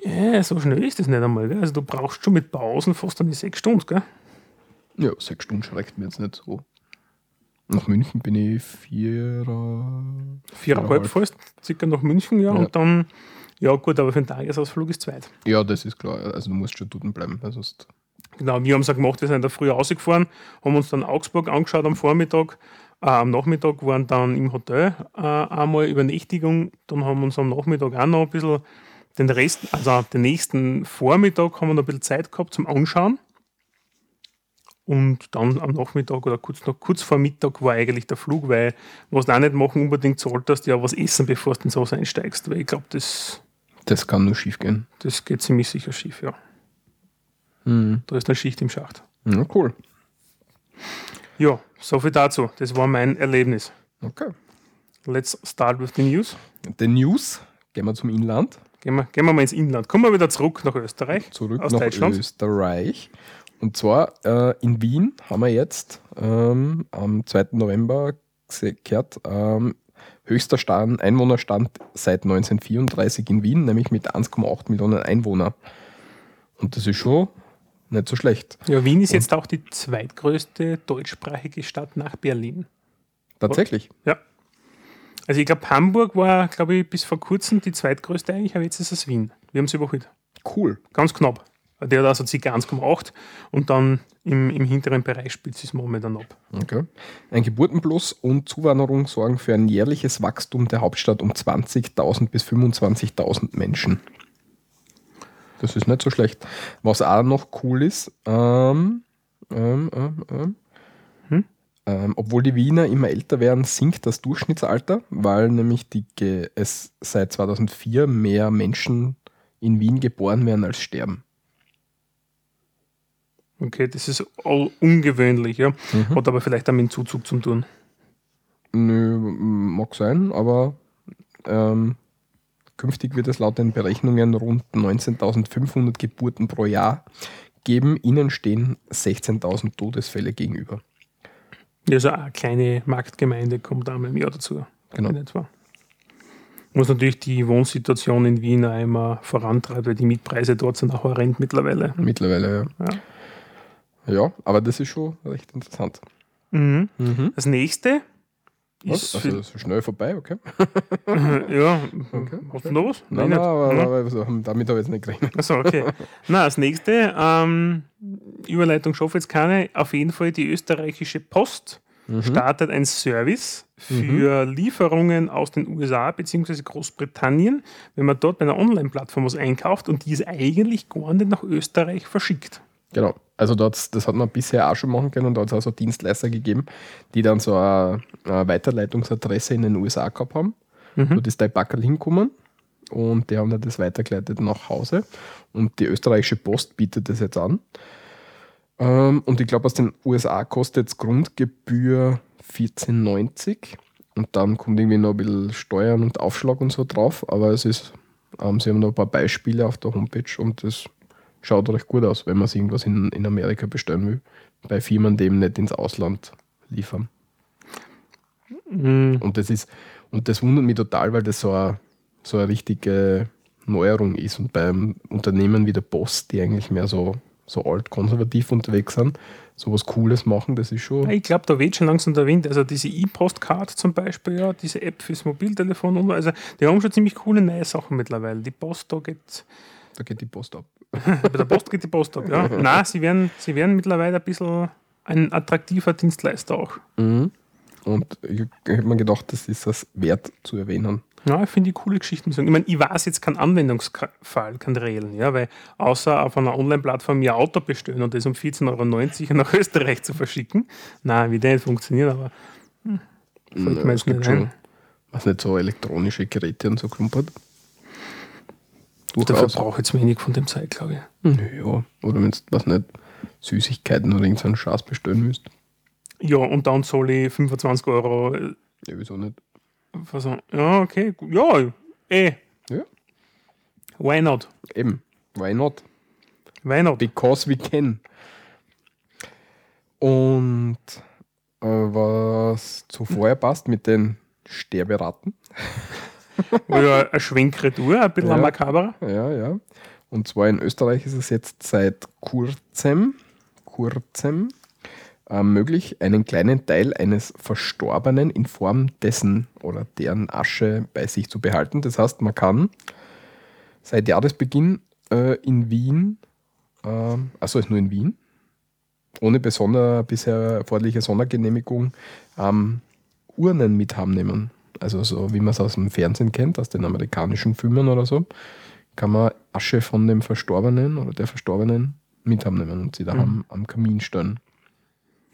Ja, so schnell ist das nicht einmal. Gell? Also du brauchst schon mit Pausen fast an die sechs Stunden. Gell? Ja, sechs Stunden schreckt mir jetzt nicht so. Nach München bin ich vier. Viereinhalb Viereinhalb. fast, circa nach München, ja. Ja. Und dann, ja gut, aber für einen Tagesausflug ist zweit. Ja, das ist klar. Also du musst schon dort bleiben. sonst Genau, wir haben es auch gemacht, wir sind da früh rausgefahren, haben uns dann Augsburg angeschaut am Vormittag. Äh, am Nachmittag waren dann im Hotel äh, einmal Übernächtigung. Dann haben wir uns am Nachmittag auch noch ein bisschen den Rest, also den nächsten Vormittag haben wir noch ein bisschen Zeit gehabt zum Anschauen. Und dann am Nachmittag oder kurz, noch, kurz vor Mittag war eigentlich der Flug, weil was du auch nicht machen unbedingt solltest, ja was essen, bevor du in so einsteigst. Weil ich glaube, das, Das kann nur schief gehen. das geht ziemlich sicher schief, ja. Mhm. Da ist eine Schicht im Schacht. Ja, cool. Ja, so viel dazu. Das war mein Erlebnis. Okay. Let's start with the news. The News. Gehen wir zum Inland. Gehen wir, gehen wir mal ins Inland. Kommen wir wieder zurück nach Österreich. Zurück aus nach Deutschland. Österreich. Und zwar äh, in Wien haben wir jetzt ähm, am 2. November gehört, ähm, höchster Stand, Einwohnerstand seit 1934 in Wien, nämlich mit 1,8 Millionen Einwohnern. Und das ist schon nicht so schlecht. Ja, Wien ist jetzt auch die zweitgrößte deutschsprachige Stadt nach Berlin. Tatsächlich. Ja. Also ich glaube, Hamburg war, glaube ich, bis vor kurzem die zweitgrößte eigentlich, aber jetzt ist es Wien. Wir haben es überholt. Cool. Ganz knapp. Der hat also ca. 1,8 und dann im, im hinteren Bereich spielt es momentan ab. Okay. Ein Geburtenplus und Zuwanderung sorgen für ein jährliches Wachstum der Hauptstadt um 20.000 bis 25.000 Menschen. Das ist nicht so schlecht. Was auch noch cool ist, ähm, ähm, ähm, ähm, Hm? ähm, obwohl die Wiener immer älter werden, sinkt das Durchschnittsalter, weil nämlich die es seit 2004 mehr Menschen in Wien geboren werden als sterben. Okay, das ist all ungewöhnlich, ja. Hat aber vielleicht auch mit dem Zuzug zu tun. Nö, mag sein, aber ähm, künftig wird es laut den Berechnungen rund 19.500 Geburten pro Jahr geben. Ihnen stehen 16.000 Todesfälle gegenüber. Also eine kleine Marktgemeinde kommt einmal im Jahr dazu. Genau. In etwa. Was natürlich die Wohnsituation in Wien auch immer vorantreibt, weil die Mietpreise dort sind auch horrend mittlerweile. Mittlerweile, ja. Ja. Ja, aber das ist schon recht interessant. Mhm. Das nächste Was? ist Also für, das ist schnell vorbei, okay? ja, hast du noch was? Nein, nicht. nein, aber, Ja. aber also, damit habe ich jetzt nicht gerechnet. Achso, okay. Na, das nächste, ähm, Überleitung schaffe jetzt keine, auf jeden Fall die österreichische Post startet ein Service für Lieferungen aus den USA bzw. Großbritannien, wenn man dort bei einer Online-Plattform was einkauft und die ist eigentlich gar nicht nach Österreich verschickt. Genau. Also dort, das hat man bisher auch schon machen können. Da hat es auch so Dienstleister gegeben, die dann so eine, eine Weiterleitungsadresse in den USA gehabt haben. Dort ist der Backerl hingekommen und die haben dann das weitergeleitet nach Hause. Und die österreichische Post bietet das jetzt an. Ähm, und ich glaube, aus den USA kostet jetzt Grundgebühr 14,90 und dann kommt irgendwie noch ein bisschen Steuern und Aufschlag und so drauf. Aber es ist, sie haben noch ein paar Beispiele auf der Homepage und das schaut recht gut aus, wenn man sich irgendwas in, in Amerika bestellen will. Bei Firmen, die eben nicht ins Ausland liefern. Mhm. Und das ist, und das wundert mich total, weil das so eine, so eine richtige Neuerung ist. Und beim Unternehmen wie der Post, die eigentlich mehr so, so alt-konservativ unterwegs sind, sowas Cooles machen, das ist schon. Ich glaube, da weht schon langsam der Wind. Also diese E-Postcard zum Beispiel, ja, diese App fürs Mobiltelefon und also die haben schon ziemlich coole neue Sachen mittlerweile. Die Post, da geht Da geht die Post ab. Bei der Post geht die Post ab, ja. Nein, sie werden, sie werden mittlerweile ein bisschen ein attraktiver Dienstleister auch. Mhm. Und ich hätte mir gedacht, das ist das wert zu erwähnen. Ja, ich finde die coole Geschichten. Ich meine, ich weiß jetzt keinen Anwendungsfall, keinen reellen, ja, weil außer auf einer Online-Plattform ihr Auto bestellen und das um 14,90 Euro nach Österreich zu verschicken, nein, wie der nicht funktioniert, aber hm, fällt mir es jetzt gibt nicht schon, ein. was nicht, so elektronische Geräte und so klumpert. Dafür Durchaus. brauche ich jetzt wenig von dem Zeit, glaube ich. Ja, oder wenn du, was nicht, Süßigkeiten oder irgendeinen Schatz bestellen müsst. Ja, und dann soll ich 25 Euro. äh, Ja, wieso nicht? Was, ja, okay, gut. ja, eh, Ja, why not? eben. Why not? Why not? Because we can. Und äh, was zuvor passt mit den Sterberaten. Ja, ein Schwenk retour, ein bisschen Ja. makaber. Ja, ja. Und zwar in Österreich ist es jetzt seit kurzem, kurzem äh, möglich, einen kleinen Teil eines Verstorbenen in Form dessen oder deren Asche bei sich zu behalten. Das heißt, man kann seit Jahresbeginn äh, in Wien, äh, also ist nur in Wien, ohne besonder, bisher erforderliche Sondergenehmigung, ähm, Urnen mit nehmen. Also so wie man es aus dem Fernsehen kennt, aus den amerikanischen Filmen oder so, kann man Asche von dem Verstorbenen oder der Verstorbenen mit nehmen und sie da am, am Kamin stellen.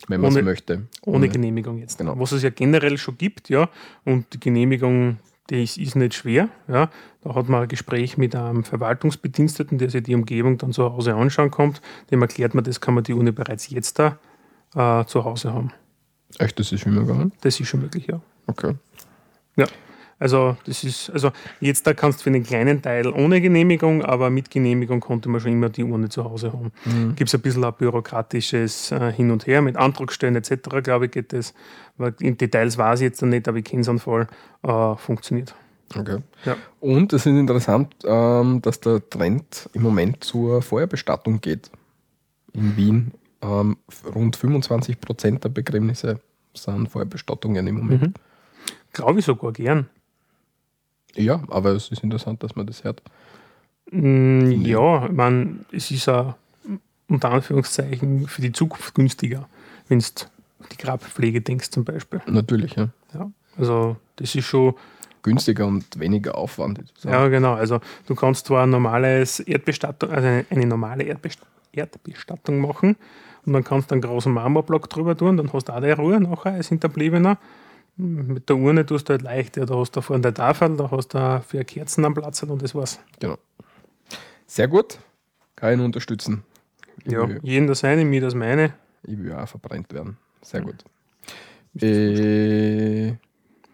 wenn man es Ohne- möchte. Ohne Genehmigung jetzt. Genau. Was es ja generell schon gibt, ja. Und die Genehmigung, die ist, ist nicht schwer. Ja. Da hat man ein Gespräch mit einem Verwaltungsbediensteten, der sich die Umgebung dann zu Hause anschauen kommt. Dem erklärt man, das kann man die Urne bereits jetzt da äh, zu Hause haben. Echt, das ist schon gegangen? Das ist schon möglich, ja. Okay. Ja. Also das ist, also jetzt da kannst du für einen kleinen Teil ohne Genehmigung, aber mit Genehmigung konnte man schon immer die Urne zu Hause haben. Gibt es ein bisschen ein bürokratisches äh, Hin und Her mit Antragstellen etc., glaube ich, geht das. Weil in Details weiß ich jetzt noch nicht, aber ich kenne es Fall, äh, funktioniert. okay. Ja. Und es ist interessant, ähm, dass der Trend im Moment zur Feuerbestattung geht. In Wien ähm, rund 25 Prozent der Begräbnisse sind Feuerbestattungen im Moment. Mhm. Glaube ich sogar gern. Ja, aber es ist interessant, dass man das hört. Mm, ja, ich meine, es ist ja unter Anführungszeichen für die Zukunft günstiger, wenn du die Grabpflege denkst zum Beispiel. Natürlich, ja. Ja. Also das ist schon Günstiger und weniger Aufwand. Ja, genau. Also du kannst zwar ein normales Erdbestattung, also eine, eine normale Erdbest Erdbestattung machen und dann kannst du einen großen Marmorblock drüber tun, dann hast du auch die Ruhe nachher als Hinterbliebener. Mit der Urne tust du halt leicht, ja, da hast du vorne der Tafel, da hast du vier Kerzen am Platz und das war's. Genau. Sehr gut. Kann ich nur unterstützen. Ich, Ja, will, jeden das seine, mir das meine. ich will auch verbrennt werden. Sehr gut. Äh,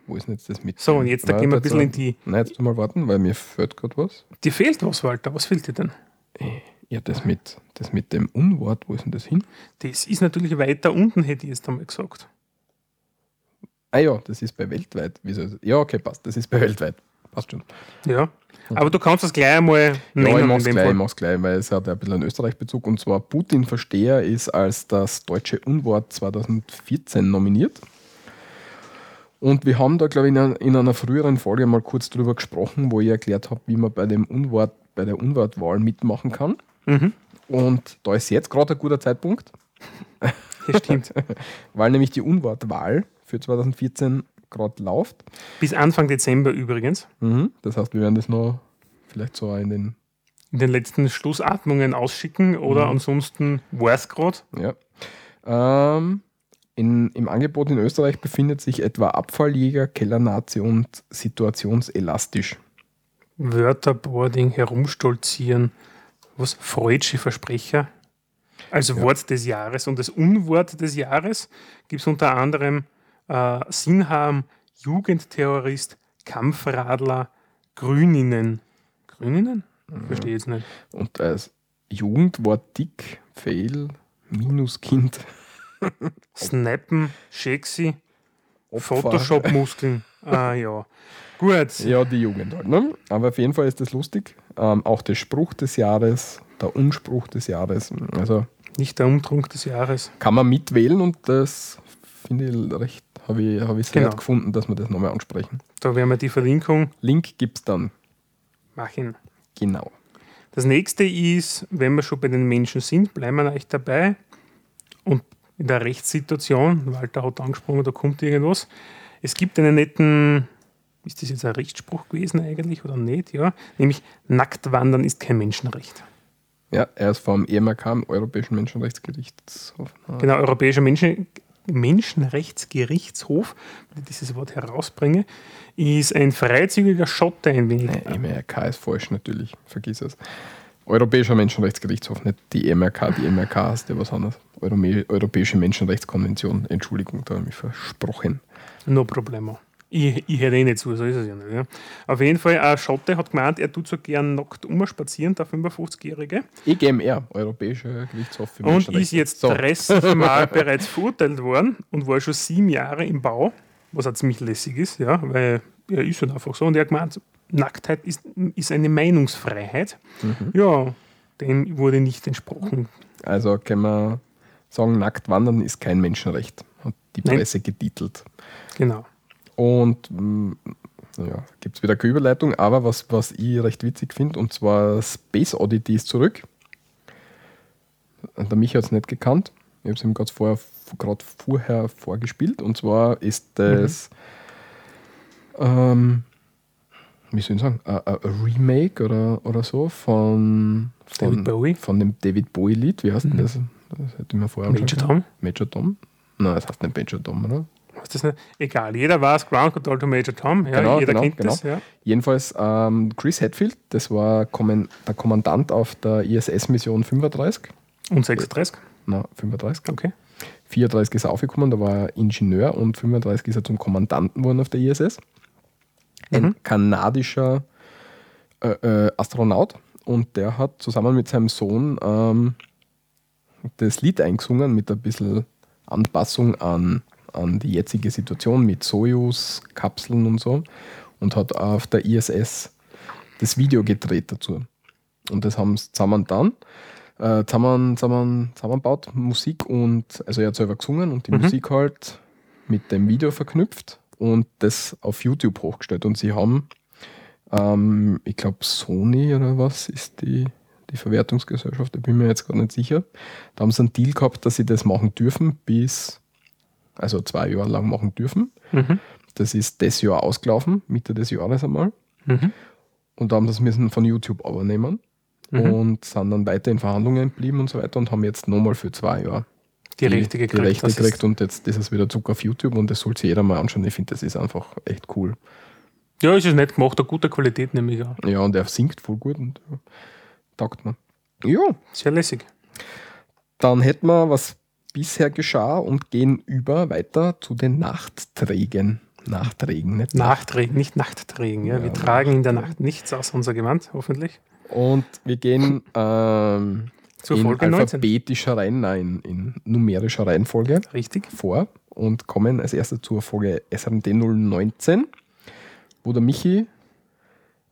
wo ist denn jetzt das mit? So, und jetzt da gehen wir ein bisschen in die. die. Nein, jetzt mal warten, weil mir fehlt gerade was. Dir fehlt was, Walter. Was fehlt dir denn? Ja, das mit, das mit dem Unwort, wo ist denn das hin? Das ist natürlich weiter unten, hätte ich jetzt einmal gesagt. Ah ja, das ist bei weltweit. Ja, okay, passt. Das ist bei weltweit. Passt schon. Ja. Aber du kannst das gleich einmal nennen. ja, ich mach's gleich, ich mach's gleich, weil es hat ja ein bisschen einen Österreich-Bezug. Und zwar Putin-Versteher ist als das deutsche Unwort 2014 nominiert. Und wir haben da, glaube ich, in einer, in einer früheren Folge mal kurz drüber gesprochen, wo ich erklärt habe, wie man bei dem Unwort, bei der Unwortwahl mitmachen kann. Mhm. Und da ist jetzt gerade ein guter Zeitpunkt, Das stimmt. weil nämlich die Unwortwahl für 2014 gerade läuft. Bis Anfang Dezember übrigens. Mhm. Das heißt, wir werden das noch vielleicht so in den in den letzten Schlussatmungen ausschicken oder Mhm. ansonsten war es gerade. Ja. Ähm, in, Im Angebot in Österreich befindet sich etwa Abfalljäger, Kellernazi und situationselastisch. Wörterboarding, herumstolzieren, was freudsche Versprecher als Wort des Jahres und das Unwort des Jahres gibt es unter anderem äh, Sinnharm, Jugendterrorist, Kampfradler, Grüninnen. Grüninnen? Verstehe jetzt nicht. Und als Jugendwort dick, fail, Minuskind, Snappen, Shexy, Opfer. Photoshop-Muskeln. ah ja. Gut. Ja, die Jugend halt. Ne? Aber auf jeden Fall ist das lustig. Ähm, auch der Spruch des Jahres, der Unspruch des Jahres. Also Nicht der Umtrunk des Jahres. kann man mitwählen und das finde ich recht, habe ich, hab ich sehr Genau. gefunden, dass wir das nochmal ansprechen. Da werden wir die Verlinkung Link gibt es dann. machen. Genau. Das nächste ist, wenn wir schon bei den Menschen sind, bleiben wir euch dabei. Und in der Rechtssituation, Walter hat angesprochen, da kommt irgendwas. Es gibt einen netten, ist das jetzt ein Rechtsspruch gewesen eigentlich oder nicht? Ja, nämlich nackt wandern ist kein Menschenrecht. Ja, er ist vom EMRK, dem Europäischen Menschenrechtsgerichtshof. Genau, Europäischer Menschen, Menschenrechtsgerichtshof, wenn ich dieses Wort herausbringe, ist ein freizügiger Schotte ein wenig. Nein, EMRK ist falsch, natürlich. Vergiss es. Europäischer Menschenrechtsgerichtshof, nicht die EMRK. Die EMRK heißt ja was anderes. Eurome- Europäische Menschenrechtskonvention. Entschuldigung, da habe ich mich versprochen. No problemo. Ich, ich hätte eh nicht zu, so ist es ja nicht. Ja. Auf jeden Fall, ein Schotte hat gemeint, er tut so gern nackt umspazieren, der 55-Jährige, EGMR, Europäischer Gerichtshof für und ist jetzt so. 30 Mal bereits verurteilt worden und war schon sieben Jahre im Bau, was auch ziemlich lässig ist, ja, weil er ist halt einfach so. Und er hat gemeint, Nacktheit ist, ist eine Meinungsfreiheit. Mhm. Ja, dem wurde nicht entsprochen. Also können wir sagen, nackt wandern ist kein Menschenrecht, hat die Nein. Presse getitelt. Genau. Und mh, ja, gibt es wieder keine Überleitung, aber was, was ich recht witzig finde, und zwar Space Oddity ist zurück. Der Michi hat es nicht gekannt. Ich habe es ihm gerade vorher, vorher vorgespielt. Und zwar ist das, ähm, wie soll ich sagen, ein ein Remake oder, oder so von, von, David Bowie? von dem David Bowie-Lied. Wie heißt denn das? Das hätte ich mir vorher Major Tom? Major Tom. Nein, das heißt nicht Major Tom, oder? Was das nicht? Egal, jeder weiß Ground Control to Major Tom. Ja, Genau, jeder genau, kennt genau. das. Ja. Jedenfalls ähm, Chris Hadfield, das war Kommen- der Kommandant auf der ISS-Mission 35. Und 36. Na, 35. Okay. 34 ist er aufgekommen, da war er Ingenieur und 35 ist er zum Kommandanten geworden auf der ISS. Ein Mhm. kanadischer äh, äh, Astronaut und der hat zusammen mit seinem Sohn ähm, das Lied eingesungen mit ein bisschen Anpassung an, an die jetzige Situation mit Soyuz, Kapseln und so und hat auf der ISS das Video gedreht dazu. Und das haben sie zusammen dann äh, zusammen, zusammen, zusammenbaut, Musik und, also er hat selber gesungen und die Mhm. Musik halt mit dem Video verknüpft und das auf YouTube hochgestellt. Und sie haben, ähm, ich glaube, Sony oder was ist die, die Verwertungsgesellschaft, da bin ich mir jetzt gar nicht sicher. Da haben sie einen Deal gehabt, dass sie das machen dürfen, bis, also zwei Jahre lang machen dürfen. Mhm. Das ist das Jahr ausgelaufen, Mitte des Jahres einmal. Mhm. Und da haben das müssen von YouTube übernehmen Mhm. und sind dann weiter in Verhandlungen geblieben und so weiter und haben jetzt nochmal für zwei Jahre Die, Rechte die gekriegt. Rechte das ist- gekriegt und jetzt ist es wieder Zucker auf YouTube und das soll sich jeder mal anschauen. Ich finde, das ist einfach echt cool. Ja, ist es nicht gemacht, eine gute Qualität nämlich auch. Ja, und er singt voll gut und ja, taugt mir. Ja, Sehr lässig. dann hätten wir, was bisher geschah und gehen über weiter zu den Nachtträgen. Nachträgen, nicht Nachträgen, nicht Nachtträgen. Ja. Ja, Wir tragen in der Nacht nichts aus unser Gewand, hoffentlich. Und wir gehen ähm, Zur in Folge 19. alphabetischer Reihen, nein, in numerischer Reihenfolge Richtig. vor und kommen als erstes zur Folge SRMD 019, wo der Michi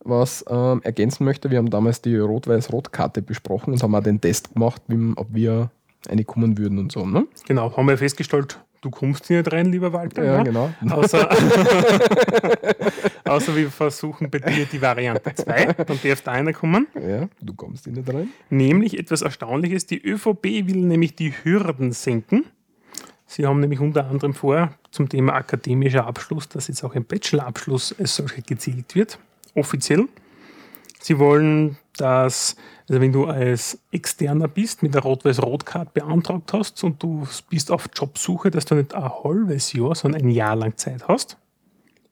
was ähm, ergänzen möchte. Wir haben damals die Rot-Weiß-Rot-Karte besprochen und haben auch den Test gemacht, wie, ob wir eine kommen würden und so. Ne? Genau, haben wir festgestellt, du kommst hier nicht rein, lieber Walter. Ja, ja? genau. Außer, außer wir versuchen bei dir die Variante 2, dann darfst einer kommen. Ja, du kommst hier nicht rein. Nämlich etwas Erstaunliches, die ÖVP will nämlich die Hürden senken. Sie haben nämlich unter anderem vor, zum Thema akademischer Abschluss, dass jetzt auch ein Bachelorabschluss als solcher gezählt wird, offiziell. Sie wollen, dass, also wenn du als Externer bist, mit der Rot-Weiß-Rot-Card beantragt hast und du bist auf Jobsuche, dass du nicht ein halbes Jahr, sondern ein Jahr lang Zeit hast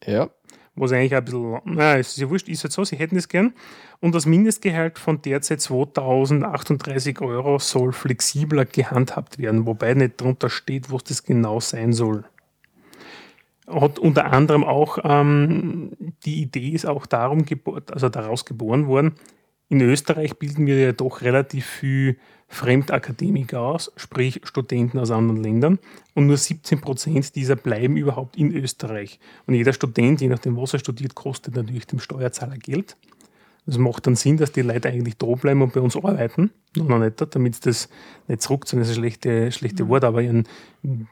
Ja, was eigentlich ein bisschen, naja, es ist ja wurscht, ist halt so, sie hätten es gern. Und das Mindestgehalt von derzeit 2038 Euro soll flexibler gehandhabt werden, wobei nicht drunter steht, was das genau sein soll. Hat unter anderem auch, ähm, die Idee ist auch darum geboren, also daraus geboren worden, in Österreich bilden wir ja doch relativ viel Fremdakademiker aus, sprich Studenten aus anderen Ländern. Und nur 17 Prozent dieser bleiben überhaupt in Österreich. Und jeder Student, je nachdem, was er studiert, kostet natürlich dem Steuerzahler Geld. Das macht dann Sinn, dass die Leute eigentlich da bleiben und bei uns arbeiten. Noch noch nicht, damit sie das nicht zurückziehen, das ist ein schlechte, schlechte Wort, aber ihren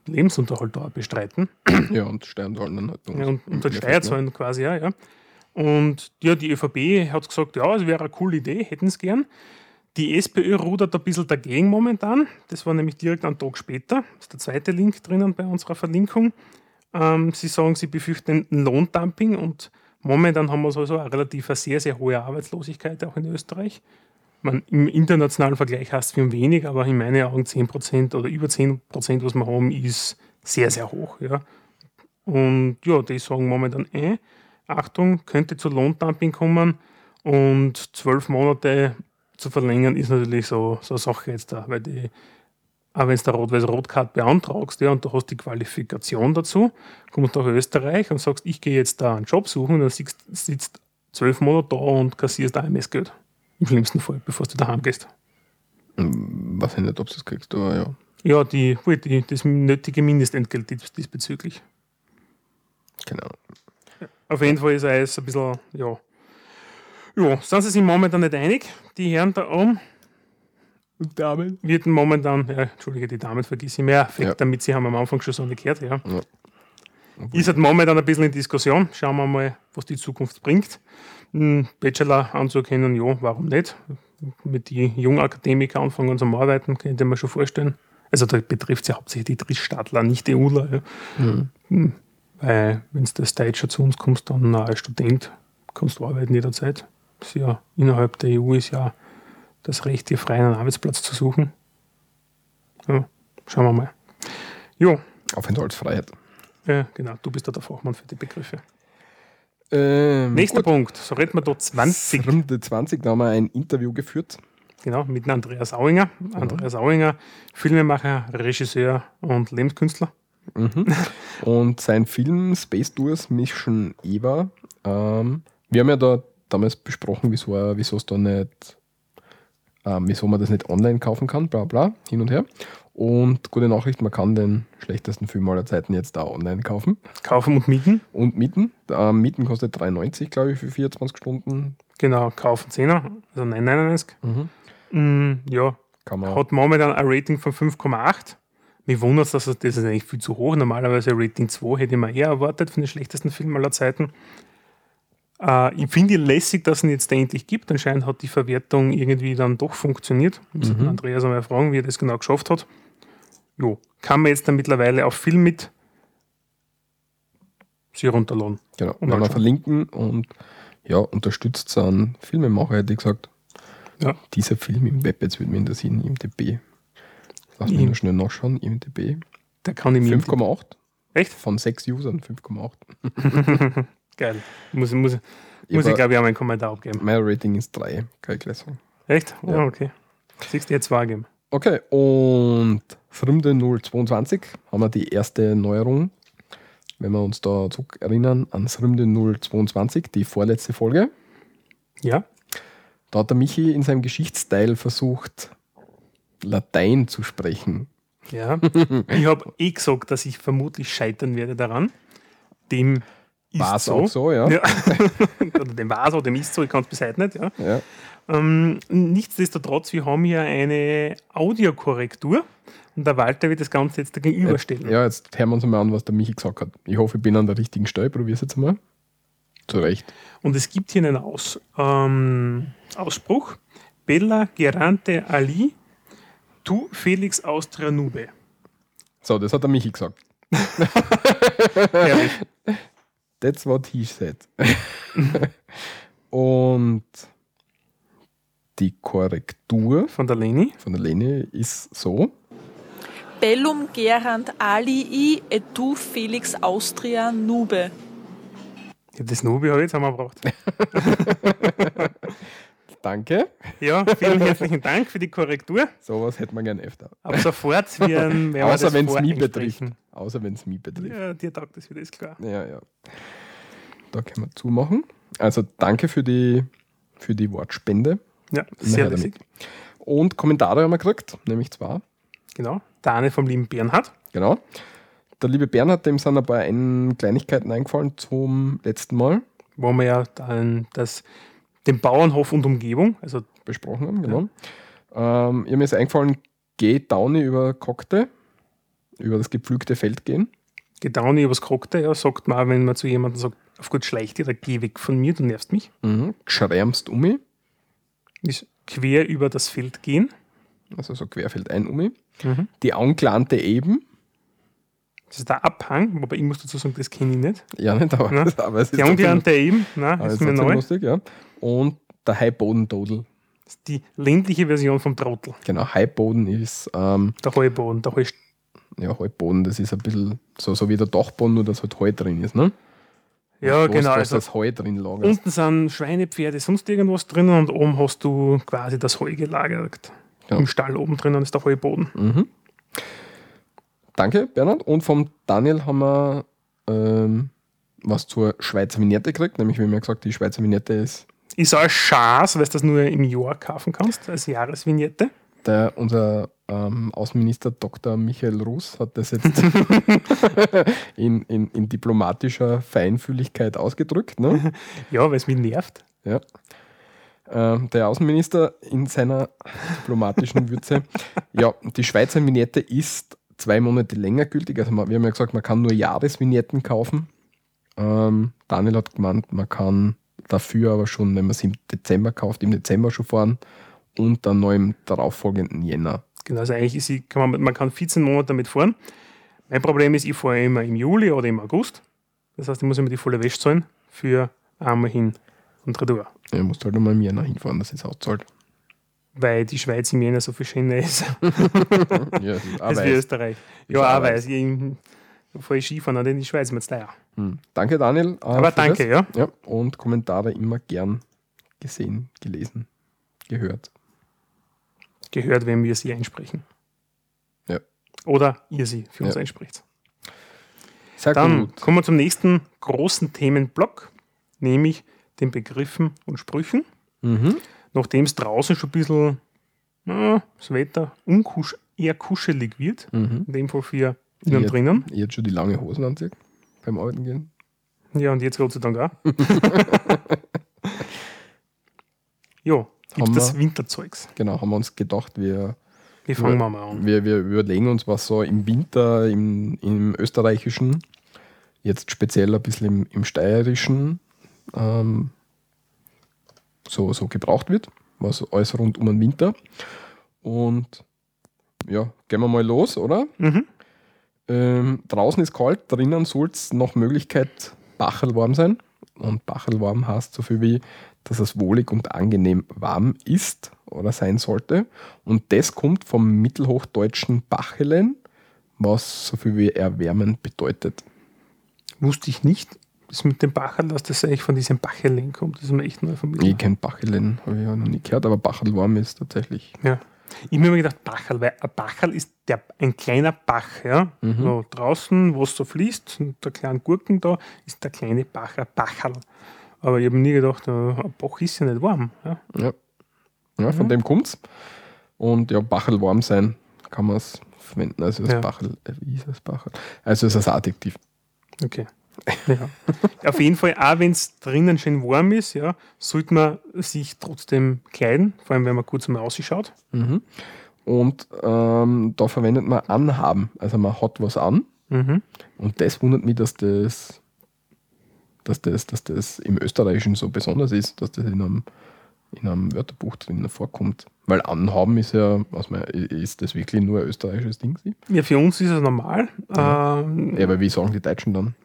Lebensunterhalt da bestreiten. ja, und Steuern zahlen dann halt. Ja, und, und dann Ja, Steuer zahlen quasi, ja, ja. Und ja, die ÖVP hat gesagt, ja, es wäre eine coole Idee, hätten es gern. Die SPÖ rudert ein bisschen dagegen momentan. Das war nämlich direkt einen Tag später. Das ist der zweite Link drinnen bei unserer Verlinkung. Ähm, sie sagen, sie befürchten Lohndumping und momentan haben wir sowieso eine relativ eine sehr, sehr hohe Arbeitslosigkeit auch in Österreich. Man, Im internationalen Vergleich heißt es haben wenig, aber in meinen Augen 10% oder über 10%, was wir haben, ist sehr, sehr hoch. Ja. Und ja, die sagen momentan, äh, Achtung, könnte zu Lohndumping kommen und zwölf Monate zu verlängern ist natürlich so, so eine Sache jetzt da, weil die, auch wenn du der Rot-Weiß-Rot-Card beantragst ja, und du hast die Qualifikation dazu, kommst nach Österreich und sagst, ich gehe jetzt da einen Job suchen, dann sitzt, sitzt zwölf Monate da und kassierst AMS-Geld. Im schlimmsten Fall, bevor du daheim gehst. Weiß ich nicht, ob du das kriegst, aber ja. Ja, die, die, das nötige Mindestentgelt dies- diesbezüglich. Keine Ahnung. Auf jeden Fall ist er jetzt ein bisschen, ja. Ja, sind sie sich momentan nicht einig. Die Herren da oben Und Damen? wird momentan, ja, Entschuldige, die Damen vergiss ich mehr, Fakt, Ja. damit sie haben am Anfang schon so nicht gehört, ja. Ja. Ist halt momentan ein bisschen in Diskussion. Schauen wir mal, was die Zukunft bringt. Einen Bachelor anzuerkennen, ja, warum nicht? Mit den jungen Akademiker anfangen zum Arbeiten, könnte man schon vorstellen. Also da betrifft es ja hauptsächlich die Drittstaatler, nicht die EUler. Ja. Hm. Weil, wenn du das Deutsche zu uns kommst, dann als Student kannst du arbeiten jederzeit. Ist ja, innerhalb der EU ist ja das Recht, dir frei einen Arbeitsplatz zu suchen. Ja, schauen wir mal. Jo, Aufenthaltsfreiheit. Ja, genau. Du bist da der Fachmann für die Begriffe. Ähm, Nächster gut. Punkt. So reden wir da 20. Runde 20, da haben wir ein Interview geführt. Genau, mit Andreas Auinger. Andreas Auinger, Filmemacher, Regisseur und Lebenskünstler. Und sein Film Space Tours Mission Eva, ähm, wir haben ja da damals besprochen, wieso, er- wieso es da nicht, ähm, wieso man das nicht online kaufen kann, bla bla, hin und her. Und gute Nachricht, man kann den schlechtesten Film aller Zeiten jetzt da online kaufen Kaufen und mieten. und mieten. Ähm, mieten kostet 3,90, glaube ich, für 24 Stunden. Genau, kaufen 10er, also 9,99. Mm, ja, Kann man. hat momentan ein Rating von 5,8. Mich wundert es, dass das ist eigentlich viel zu hoch. Normalerweise Rating 2 hätte ich mir eher erwartet von den schlechtesten Filmen aller Zeiten. Äh, ich finde lässig, dass es ihn jetzt endlich gibt. Anscheinend hat die Verwertung irgendwie dann doch funktioniert. Ich den Andreas einmal fragen, wie er das genau geschafft hat. Jo, kann man jetzt dann mittlerweile auf Film mit sie runterladen. Genau, Und anschauen. verlinken und ja, unterstützt einen Filmemacher, hätte ich gesagt. Ja. Dieser Film im Web, jetzt würde mich interessieren, IMDB. Lass mich nur schnell nachschauen, IMDB. Der kann ich mir. 5,8 Echt? von 6 Usern, 5,8. Geil. Muss, muss, muss Ja, ich, glaube ich, auch meinen Kommentar abgeben. Mein Rating ist 3, kann ich gleich sagen. Echt? Ja. Ja, okay. Siehst du jetzt wahrgeben. Okay, und Fremde 022 haben wir die erste Neuerung. Wenn wir uns da zurück erinnern an Fremde 022, die vorletzte Folge. Ja? Da hat der Michi in seinem Geschichtsteil versucht, Latein zu sprechen. Ja. ich habe eh gesagt, dass ich vermutlich scheitern werde daran. Dem War es so. auch so, ja. Ja. Oder dem war so, dem ist so, ich kann es bis heute nicht. Ja. ja. Ähm, nichtsdestotrotz, wir haben hier eine Audiokorrektur und der Walter wird das Ganze jetzt gegenüberstellen. Ja, jetzt hören wir uns mal an, was der Michi gesagt hat. Ich hoffe, ich bin an der richtigen Stelle. Probier es jetzt mal. Zu Recht. Und es gibt hier einen Aus, ähm, Ausspruch: Bella Gerante Ali, tu Felix Austria Nube. So, das hat der Michi gesagt. Herrlich. That's what he said. Und die Korrektur Von der Leni. von der Lene ist so. Bellum gerant alii et tu Felix Austria nube. Ja, das Nube habe ich jetzt einmal gebraucht. Danke. Ja, vielen herzlichen Dank für die Korrektur. Sowas hätte man gern öfter. Ab sofort werden, werden Außer wenn es mich betrifft. Außer wenn es mich betrifft. Ja, dir taugt das wieder, ist klar. Ja, ja. Da können wir zumachen. Also danke für die, für die Wortspende. Ja, sehr lässig. Und Kommentare haben wir gekriegt, nämlich zwei. Genau. Dane vom lieben Bernhard. Genau. Der liebe Bernhard, dem sind ein paar ein Kleinigkeiten eingefallen zum letzten Mal wo wir ja dann das, den Bauernhof und Umgebung, also besprochen haben. Genau. Ähm, ihr mir ist eingefallen, geh Downy über Cockte, über das gepflügte Feld gehen. Gedauni übers Krockte, ja, sagt man auch, wenn man zu jemandem sagt, auf gut schleich dir, geh weg von mir, du nervst mich. Mhm. Geschrärmst um mich, Ist quer über das Feld gehen. also so querfeld ein um mich. Mhm. Die angelernte eben, Das ist der Abhang, wobei ich muss dazu sagen, das kenne ich nicht. ja nicht, aber, Ja. aber es ist Die angelernte eben, es ist mir neu. lustig, ja. Und der. Das ist die ländliche Version vom Trottel. Genau, High-Boden ist ähm, Der Heuboden, der Heu ja, Halbboden, das ist ein bisschen so, so wie der Dachboden, nur dass halt Heu drin ist, ne? Ja, Wo genau. du Also das Heu drin lagerst. unten sind Schweine, Pferde, sonst irgendwas drin und oben hast du quasi das Heu gelagert. Ja. Im Stall oben drinnen ist der Heuboden. Mhm. Danke, Bernhard. Und vom Daniel haben wir ähm, was zur Schweizer Vignette gekriegt, nämlich wie mir gesagt, die Schweizer Vignette ist Ist auch ein Schatz, weil du das nur im Jahr kaufen kannst, als Jahresvignette. der, unser ähm, Außenminister Dr. Michael Russ hat das jetzt in, in, in diplomatischer Feinfühligkeit ausgedrückt. Ne? Ja, weil es mich nervt. Ja. Ähm, der Außenminister in seiner diplomatischen Würze. ja, die Schweizer Vignette ist zwei Monate länger gültig. Also wir haben ja gesagt, man kann nur Jahresvignetten kaufen. Ähm, Daniel hat gemeint, man kann dafür aber schon, wenn man es im Dezember kauft, im Dezember schon fahren und dann noch im darauffolgenden Jänner. Genau, also eigentlich ist sie, kann man, man kann 14 Monate damit fahren. Mein Problem ist, ich fahre immer im Juli oder im August. Das heißt, ich muss immer die volle Wäsche zahlen für einmal hin und retour. Ja, du musst halt nochmal im Jänner hinfahren, das ist auszahlt. Weil die Schweiz im Jänner so viel schöner ist ja, das ist auch als weiß. Österreich. Ja, auch auch weiß. Ich, Voll Skifahren dann in die Schweiz mit Steyr. Hm. Danke, Daniel. äh, Aber danke, ja. ja. Und Kommentare immer gern gesehen, gelesen, gehört. Gehört, wenn wir sie einsprechen. Ja. Oder ihr sie für uns Ja. einspricht. Sehr Dann gut. kommen wir zum nächsten großen Themenblock, nämlich den Begriffen und Sprüchen. Mhm. Nachdem es draußen schon ein bisschen na, das Wetter unkusch, eher kuschelig wird, Mhm. in dem Fall für innen Ja. drinnen. Ich jetzt schon die lange Hosen anzieht beim Arbeiten gehen. Ja, und jetzt Gott sei Dank auch. ja, gibt das wir- Winterzeugs. Genau, haben wir uns gedacht, wir, Wie fangen wir mal an? wir, wir überlegen uns, was so im Winter im, im österreichischen, jetzt speziell ein bisschen im, im steirischen, ähm, so, so gebraucht wird, was alles rund um den Winter. Und ja, gehen wir mal los, oder? Mhm. Ähm, draußen ist kalt, drinnen soll es nach Möglichkeit bachelwarm sein. Und bachelwarm heißt so viel wie, dass es wohlig und angenehm warm ist oder sein sollte. Und das kommt vom mittelhochdeutschen Bachelen, was so viel wie erwärmen bedeutet. Wusste ich nicht, das mit dem Bacherl, dass das eigentlich von diesem Bachelen kommt. Das ist mir echt neu vermittelt. Ich kenne Bachelen, habe ich ja noch nie gehört, aber bachelwarm ist tatsächlich. Ja. Ich habe mir immer gedacht, Bacherl, weil ein Bacherl ist der, ein kleiner Bach. Ja? So draußen, wo es so fließt, der kleine Gurken da, ist der kleine Bach, ein Bacherl. Aber ich habe nie gedacht, ein Bach ist ja nicht warm. Ja? Ja, ja von dem kommt's. Und ja, bachelwarm sein kann man es verwenden. Also das Ja. Bachel, wie ist das Bachel? Also es ist ein Adjektiv. Okay. Ja. Auf jeden Fall, auch wenn es drinnen schön warm ist, ja, sollte man sich trotzdem kleiden, vor allem wenn man kurz mal ausschaut. Mhm. Und ähm, da verwendet man anhaben. Also man hat was an. Mhm. Und das wundert mich, dass das, dass das, dass das im Österreichischen so besonders ist, dass das in einem, in einem Wörterbuch drin vorkommt. Weil anhaben ist ja, was man, ist das wirklich nur ein österreichisches Ding? Ja, für uns ist es normal. Ähm, Ja, aber wie sagen die Deutschen dann?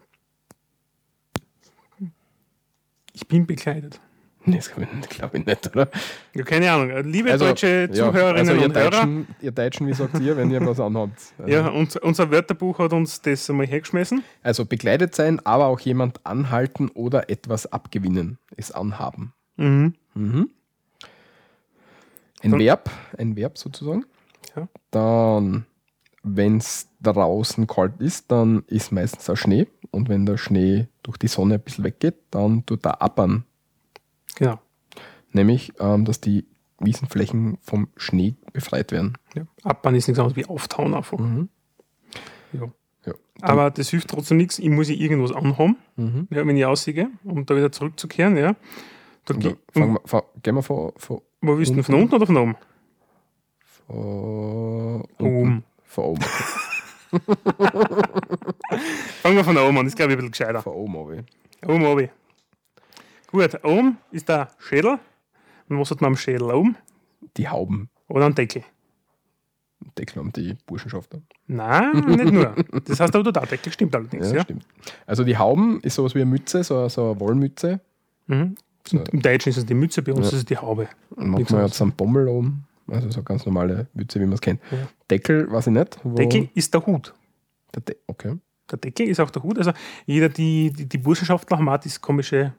Ich bin bekleidet. Nee, das glaube ich, nicht, oder? Ja, keine Ahnung. Liebe deutsche ja, Zuhörerinnen also ihr und Hörer, Deutschen, ihr Deutschen, wie sagt ihr, wenn ihr was anhabt? Also, ja, uns, unser Wörterbuch hat uns das einmal hergeschmissen. also bekleidet sein, aber auch jemand anhalten oder etwas abgewinnen, ist anhaben. Mhm. Mhm. Ein Dann- Verb, ein Verb sozusagen. Ja. Dann, wenn es draußen kalt ist, dann ist meistens auch Schnee. Und wenn der Schnee durch die Sonne ein bisschen weggeht, dann tut er abbern. Genau. Nämlich, ähm, dass die Wiesenflächen vom Schnee befreit werden. Ja. Abbauen ist nichts anderes wie auftauen einfach. Mhm. Ja. Ja. Aber das hilft trotzdem nichts. Ich muss ja irgendwas anhaben, Mhm. ja, wenn ich aussehe, um da wieder zurückzukehren. Ja. Da ge- wir, gehen wir von, von, Wo willst du denn, von unten oder von oben? von Oben. Von oben. Fangen wir von oben an, das ist glaube ich ein bisschen gescheiter. Von oben, aber. Oben, oben. Gut, oben ist der Schädel. Und was hat man am Schädel oben? Die Hauben. Oder ein Deckel? Deckel haben die Burschenschaften. Nein, nicht nur. Das heißt aber, der Deckel stimmt allerdings. Ja, Ja, stimmt. Also die Hauben ist sowas wie eine Mütze, so, so eine Wollmütze. Mhm. So. Im Deutschen ist es die Mütze, bei uns Ja. ist es die Haube. Und manchmal hat es einen Bommel oben. Also so ganz normale Mütze, wie man es kennt. Ja. Deckel, weiß ich nicht. Deckel ist der Hut. Der De okay. Der Deckel ist auch der Hut. Also jeder, die, die, die Burschenschaftler haben auch das komische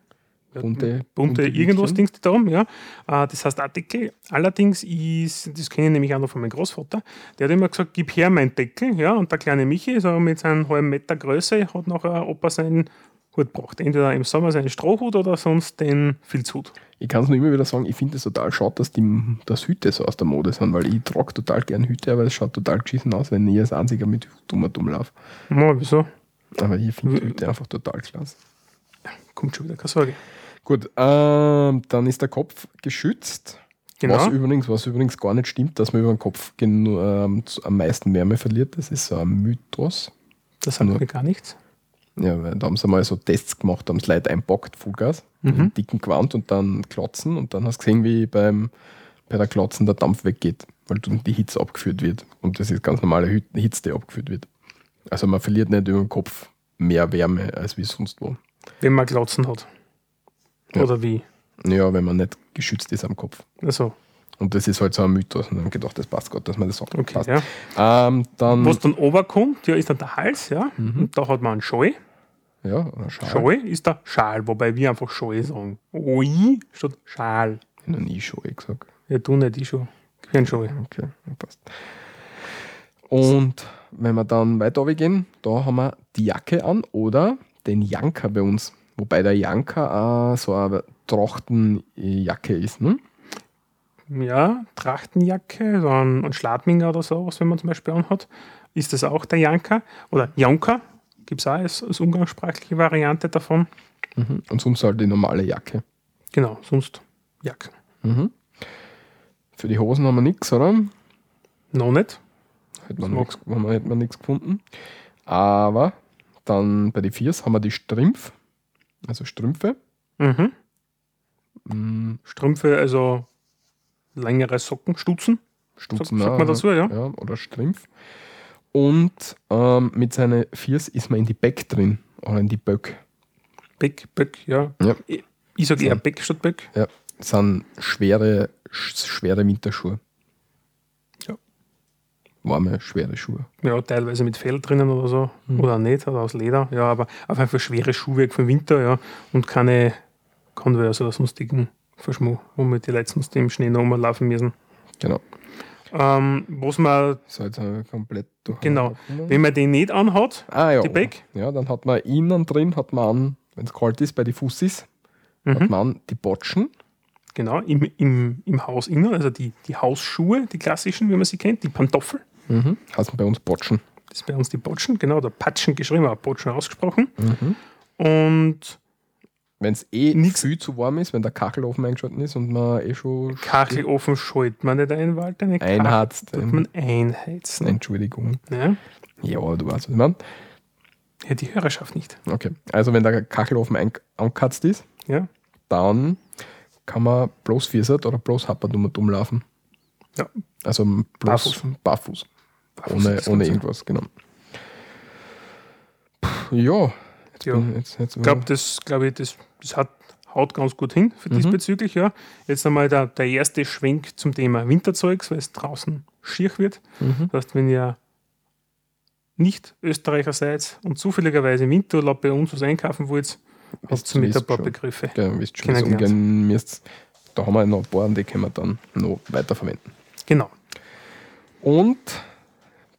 ja, Bunte- bunte bunte irgendwas. Dings da oben, ja. Äh, Das heißt auch Deckel. Allerdings ist, das kenne ich nämlich auch noch von meinem Großvater, der hat immer gesagt, gib her meinen Deckel, ja, und der kleine Michi, so mit seinem halben Meter Größe, hat nachher Opa seinen Hut gebracht. Entweder im Sommer seinen Strohhut oder sonst den Filzhut. Ich kann es nur immer wieder sagen, ich finde es total schade, dass die dass Hüte so aus der Mode sind, weil ich trage total gern Hüte, aber es schaut total geschissen aus, wenn ich als einziger mit dummer dumm laufe. Ja, wieso? Aber ich finde Hüte einfach total klasse. Kommt schon wieder, keine Sorge. Gut, ähm, dann ist der Kopf geschützt. Genau. Was, übrigens, was übrigens gar nicht stimmt, dass man über den Kopf zu- am meisten Wärme verliert. Das ist so ein Mythos. das sagt mir gar nichts. Ja, weil da haben sie mal so Tests gemacht, haben es Leute einpackt, Vollgas, Mhm. mit einem dicken Gewand und dann klotzen und dann hast du gesehen, wie beim, bei der Klotzen der Dampf weggeht, weil dann die Hitze abgeführt wird. Und das ist ganz normale Hitze, die abgeführt wird. Also man verliert nicht über den Kopf mehr Wärme als wie sonst wo. Wenn man Glotzen hat. Ja. Oder wie? Ja, wenn man nicht geschützt ist am Kopf. Also, Und das ist halt so ein Mythos. Und dann haben gedacht, das passt Gott, dass man das sagt. Okay, passt. ja. Ähm, dann, Was dann runterkommt, ja, ist dann der Hals, ja. Und da hat man einen Schal. ja, ein Schal. Schal ist der Schal, wobei wir einfach Schal sagen. Oi statt Schal. Ich habe noch nie Schal gesagt. Ja, du nicht, ich schon. Kein Schal. Okay, passt. Und wenn wir dann weiter gehen, da haben wir die Jacke an oder den Janker bei uns. Wobei der Janker auch so eine Trachtenjacke ist. Ne? Ja, Trachtenjacke, so ein, ein Schladminger oder sowas, wenn man zum Beispiel anhat, ist das auch der Janker. Oder Janker, gibt es auch als, als umgangssprachliche Variante davon. Mhm. Und sonst halt die normale Jacke. Genau, sonst Jacken. Für die Hosen haben wir nichts, oder? Noch nicht. Hätte man, So. nix, hätte man nichts gefunden. Aber dann bei den Viers haben wir die Strümpf, also Strümpfe. Mhm. Mm, Strümpfe, also längere Socken, Stutzen. Stutzen, sagt auch, man dazu, ja? ja. Oder Strümpf. Und ähm, mit seinen Viers ist man in die Beck drin. Oder in die Böck. Beck, Böck, ja. Ja. Ich, sage eher Beck statt Böck. Ja. Das sind schwere, sch- schwere Winterschuhe. Ja. Warme, schwere Schuhe. Ja, teilweise mit Fell drinnen oder so. Oder auch nicht, oder aus Leder. Ja, aber auf jeden Fall schwere Schuhwerk für den Winter, ja. Und keine Converse oder sonstigen Verschmuh, womit die Leute sonst im Schnee noch rumlaufen müssen. Genau. Ähm, was man, So jetzt haben wir komplett durch. genau, wenn man den nicht anhat, Ah, ja. die Beck. Ja, dann hat man innen drin, hat man an, wenn es kalt ist, bei den Fussis, Mhm. hat man an die Botschen. genau, im, im, im Haus innen, also die, die Hausschuhe, die klassischen, wie man sie kennt, die Pantoffel. Mhm. Heißt bei uns Botschen. Das ist bei uns die Botschen, genau, oder Patschen geschrieben, aber Botschen ausgesprochen. Mhm. Und Wenn es eh Nix- viel zu warm ist, wenn der Kachelofen eingeschaltet ist und man eh schon Kachelofen schaltet man nicht ein, Walter. Eine einheizt. tut man einheizen. Entschuldigung. Ja? Ja, du weißt, was ich meine. ja, die Hörerschaft nicht. Okay. Also wenn der Kachelofen angekatzt ist, Ja? dann kann man bloß Viersert oder bloß Happert um dumm laufen. Ja. Also bloß Barfuß. barfuß. Barfuß Ohne, ohne irgendwas, genau. Puh, ja, jetzt Ja. bin jetzt, jetzt Ich glaube, das, glaub ich, das, das hat, haut ganz gut hin für diesbezüglich. Ja. Jetzt einmal der, der erste Schwenk zum Thema Winterzeugs, weil es draußen schier wird. Das heißt, wenn ihr nicht Österreicher seid und zufälligerweise im Winterurlaub bei uns was einkaufen wollt, habt ihr mit ein paar schon. Begriffe. Ja, wisst schon, was umgehen müsst. Da haben wir noch ein paar und die können wir dann noch weiterverwenden. Genau. Und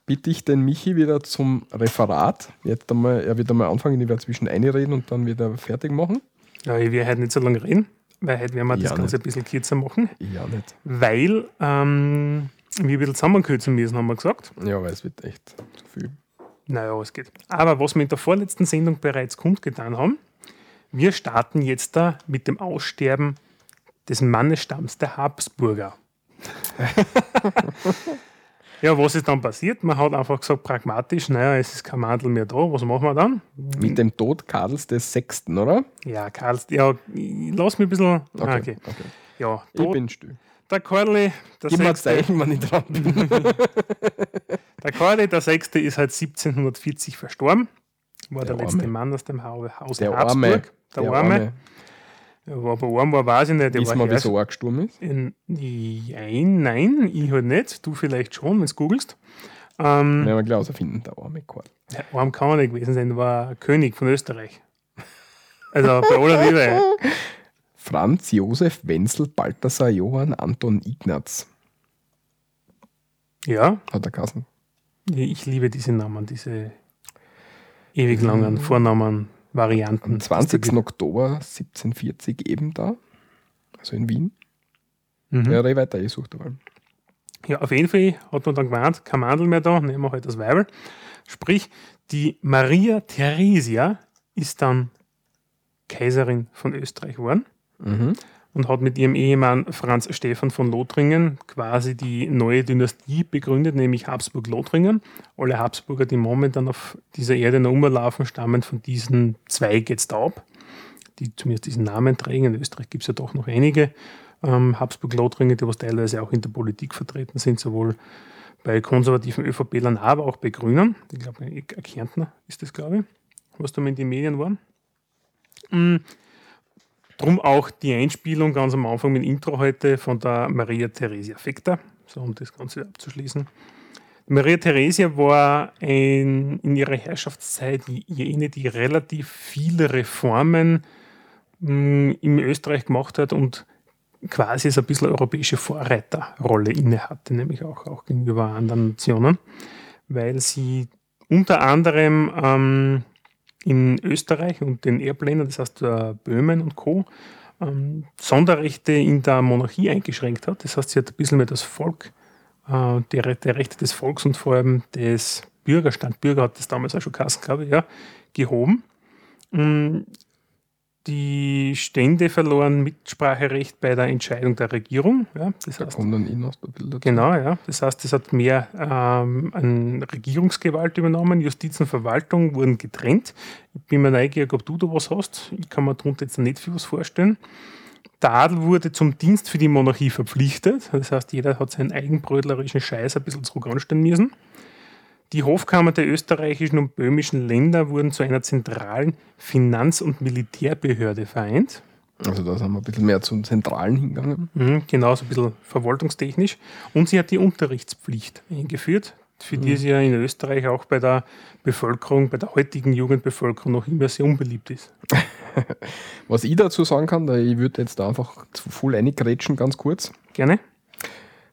bitte ich den Michi wieder zum Referat. Jetzt einmal, er wird einmal anfangen, ich werde zwischen einreden und dann wieder fertig machen. Ja, ich werde heute nicht so lange reden, weil heute werden wir das Ja, Ganze nicht. ein bisschen kürzer machen, Ja, nicht. weil ähm, wir ein bisschen zusammenkürzen müssen, haben wir gesagt. Ja, weil es wird echt zu viel. Naja, es geht. Aber was wir in der vorletzten Sendung bereits kundgetan haben, wir starten jetzt da mit dem Aussterben des Mannestamms der Habsburger. ja, was ist dann passiert? Man hat einfach gesagt, pragmatisch, naja, es ist kein Mandel mehr da, was machen wir dann? Mit dem Tod Karls des Sechsten, oder? Ja, Karl, ja, ich- lass mich ein bisschen. Okay. Ah, okay. okay. Ja, Ich Tod, bin still. der Karli, der Gib Sechste, Zeichen, wenn ich dran bin. der Karli, der Sechste, ist halt 1740 verstorben. War der, Der letzte Arme. Mann aus dem Hau- Haus Der Habsburg. Arme. Der, Arme. Ja, aber arm war, weiß ich nicht. War wir, wieso er gestorben ist? In, nein, nein, ich halt nicht. Du vielleicht schon, wenn du googelst. Ähm, Werden wir gleich herausfinden, der arme Karl. der Arm kann er nicht gewesen sein, der war König von Österreich. Also bei aller Liebe. Franz Josef Wenzel Balthasar Johann Anton Ignaz Ja, hat er geheißen. ich liebe diese Namen, diese ewig langen Vornamen, Varianten. Am 20. Oktober 1740 eben da, also in Wien. Mhm. Ja, weiter, ich suche dabei. Ja, auf jeden Fall hat man dann gemeint, kein Mandel mehr da, nehmen wir halt das Weibel. Sprich, die Maria Theresia ist dann Kaiserin von Österreich geworden Mhm. Und hat mit ihrem Ehemann Franz Stephan von Lothringen quasi die neue Dynastie begründet, nämlich Habsburg-Lothringen. Alle Habsburger, die momentan auf dieser Erde noch umlaufen, stammen von diesen Zweig jetzt ab, die zumindest diesen Namen tragen. In Österreich gibt es ja doch noch einige ähm, Habsburg-Lothringen, die was teilweise auch in der Politik vertreten sind, sowohl bei konservativen ÖVP-Lern, aber auch bei Grünen. Ich glaube, Kärntner ist das, glaube ich, was da mal in den Medien waren. Drum auch die Einspielung ganz am Anfang mit dem Intro heute von der Maria Theresia Fekter, so um das Ganze abzuschließen. Maria Theresia war ein, in ihrer Herrschaftszeit jene, die relativ viele Reformen mh, in Österreich gemacht hat und quasi so ein bisschen europäische Vorreiterrolle inne hatte, nämlich auch, auch gegenüber anderen Nationen, weil sie unter anderem ähm, in Österreich und den Erbländern, das heißt äh, Böhmen und Co., ähm, Sonderrechte in der Monarchie eingeschränkt hat. Das heißt, sie hat ein bisschen mehr das Volk, äh, die, die Rechte des Volks und vor allem des Bürgerstand, Bürger hat das damals auch schon Kassen, glaube ich, ja, gehoben. Die Stände verloren Mitspracherecht bei der Entscheidung der Regierung. Ja, das da heißt, kommt dann in aus der Bilder. Genau, ja. Das heißt, es hat mehr ähm, an Regierungsgewalt übernommen. Justiz und Verwaltung wurden getrennt. Ich bin mir neugierig, ob du da was hast. Ich kann mir darunter jetzt nicht viel was vorstellen. Der Adel wurde zum Dienst für die Monarchie verpflichtet. Das heißt, jeder hat seinen eigenbrötlerischen Scheiß ein bisschen zurück anstellen müssen. Die Hofkammer der österreichischen und böhmischen Länder wurden zu einer zentralen Finanz- und Militärbehörde vereint. Also da sind wir ein bisschen mehr zum Zentralen hingegangen. Mhm, genau, so ein bisschen verwaltungstechnisch. Und sie hat die Unterrichtspflicht eingeführt, für die sie ja in Österreich auch bei der Bevölkerung, bei der heutigen Jugendbevölkerung noch immer sehr unbeliebt ist. Was ich dazu sagen kann, ich würde jetzt da einfach zu voll reingrätschen, ganz kurz. Gerne?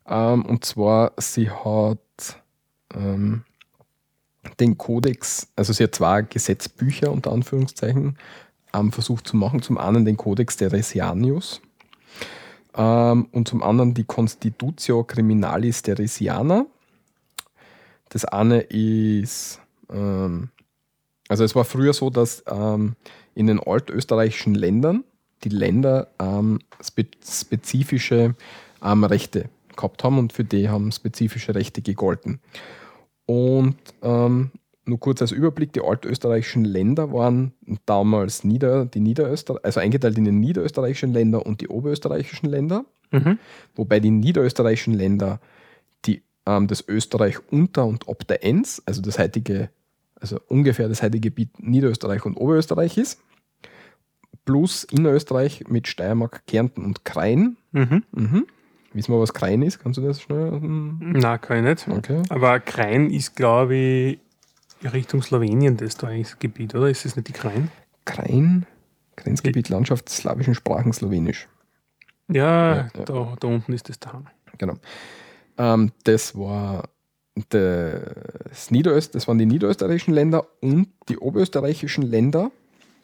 Ähm, und zwar, sie hat ähm, den Kodex, also sie hat zwei Gesetzbücher unter Anführungszeichen ähm, versucht zu machen. Zum einen den Codex Teresianus ähm, und zum anderen die Constitutio Criminalis Teresiana. Das eine ist, ähm, also es war früher so, dass ähm, in den altösterreichischen Ländern die Länder ähm, spe spezifische ähm, Rechte gehabt haben und für die haben spezifische Rechte gegolten. Und ähm, nur kurz als Überblick, die altösterreichischen Länder waren damals Nieder, die Niederöster also eingeteilt in die niederösterreichischen Länder und die oberösterreichischen Länder, Mhm. wobei die niederösterreichischen Länder die, ähm, das Österreich unter und ob der Enns, also das heutige, also ungefähr das heutige Gebiet Niederösterreich und Oberösterreich ist, plus Innerösterreich mit Steiermark, Kärnten und Krain. Mhm. Mhm. Wissen wir, was Krain ist? Kannst du das schnell? Na, kann ich nicht. Okay. Aber Krain ist, glaube ich, Richtung Slowenien das da eigentlich das Gebiet, oder? Ist es nicht die Krain? Krain, Grenzgebiet Landschaft slawischen Sprachen Slowenisch. Ja, Ja, ja. Da, da unten ist das daheim. Genau. Ähm, das war das, Niederöst, das waren die niederösterreichischen Länder und die oberösterreichischen Länder,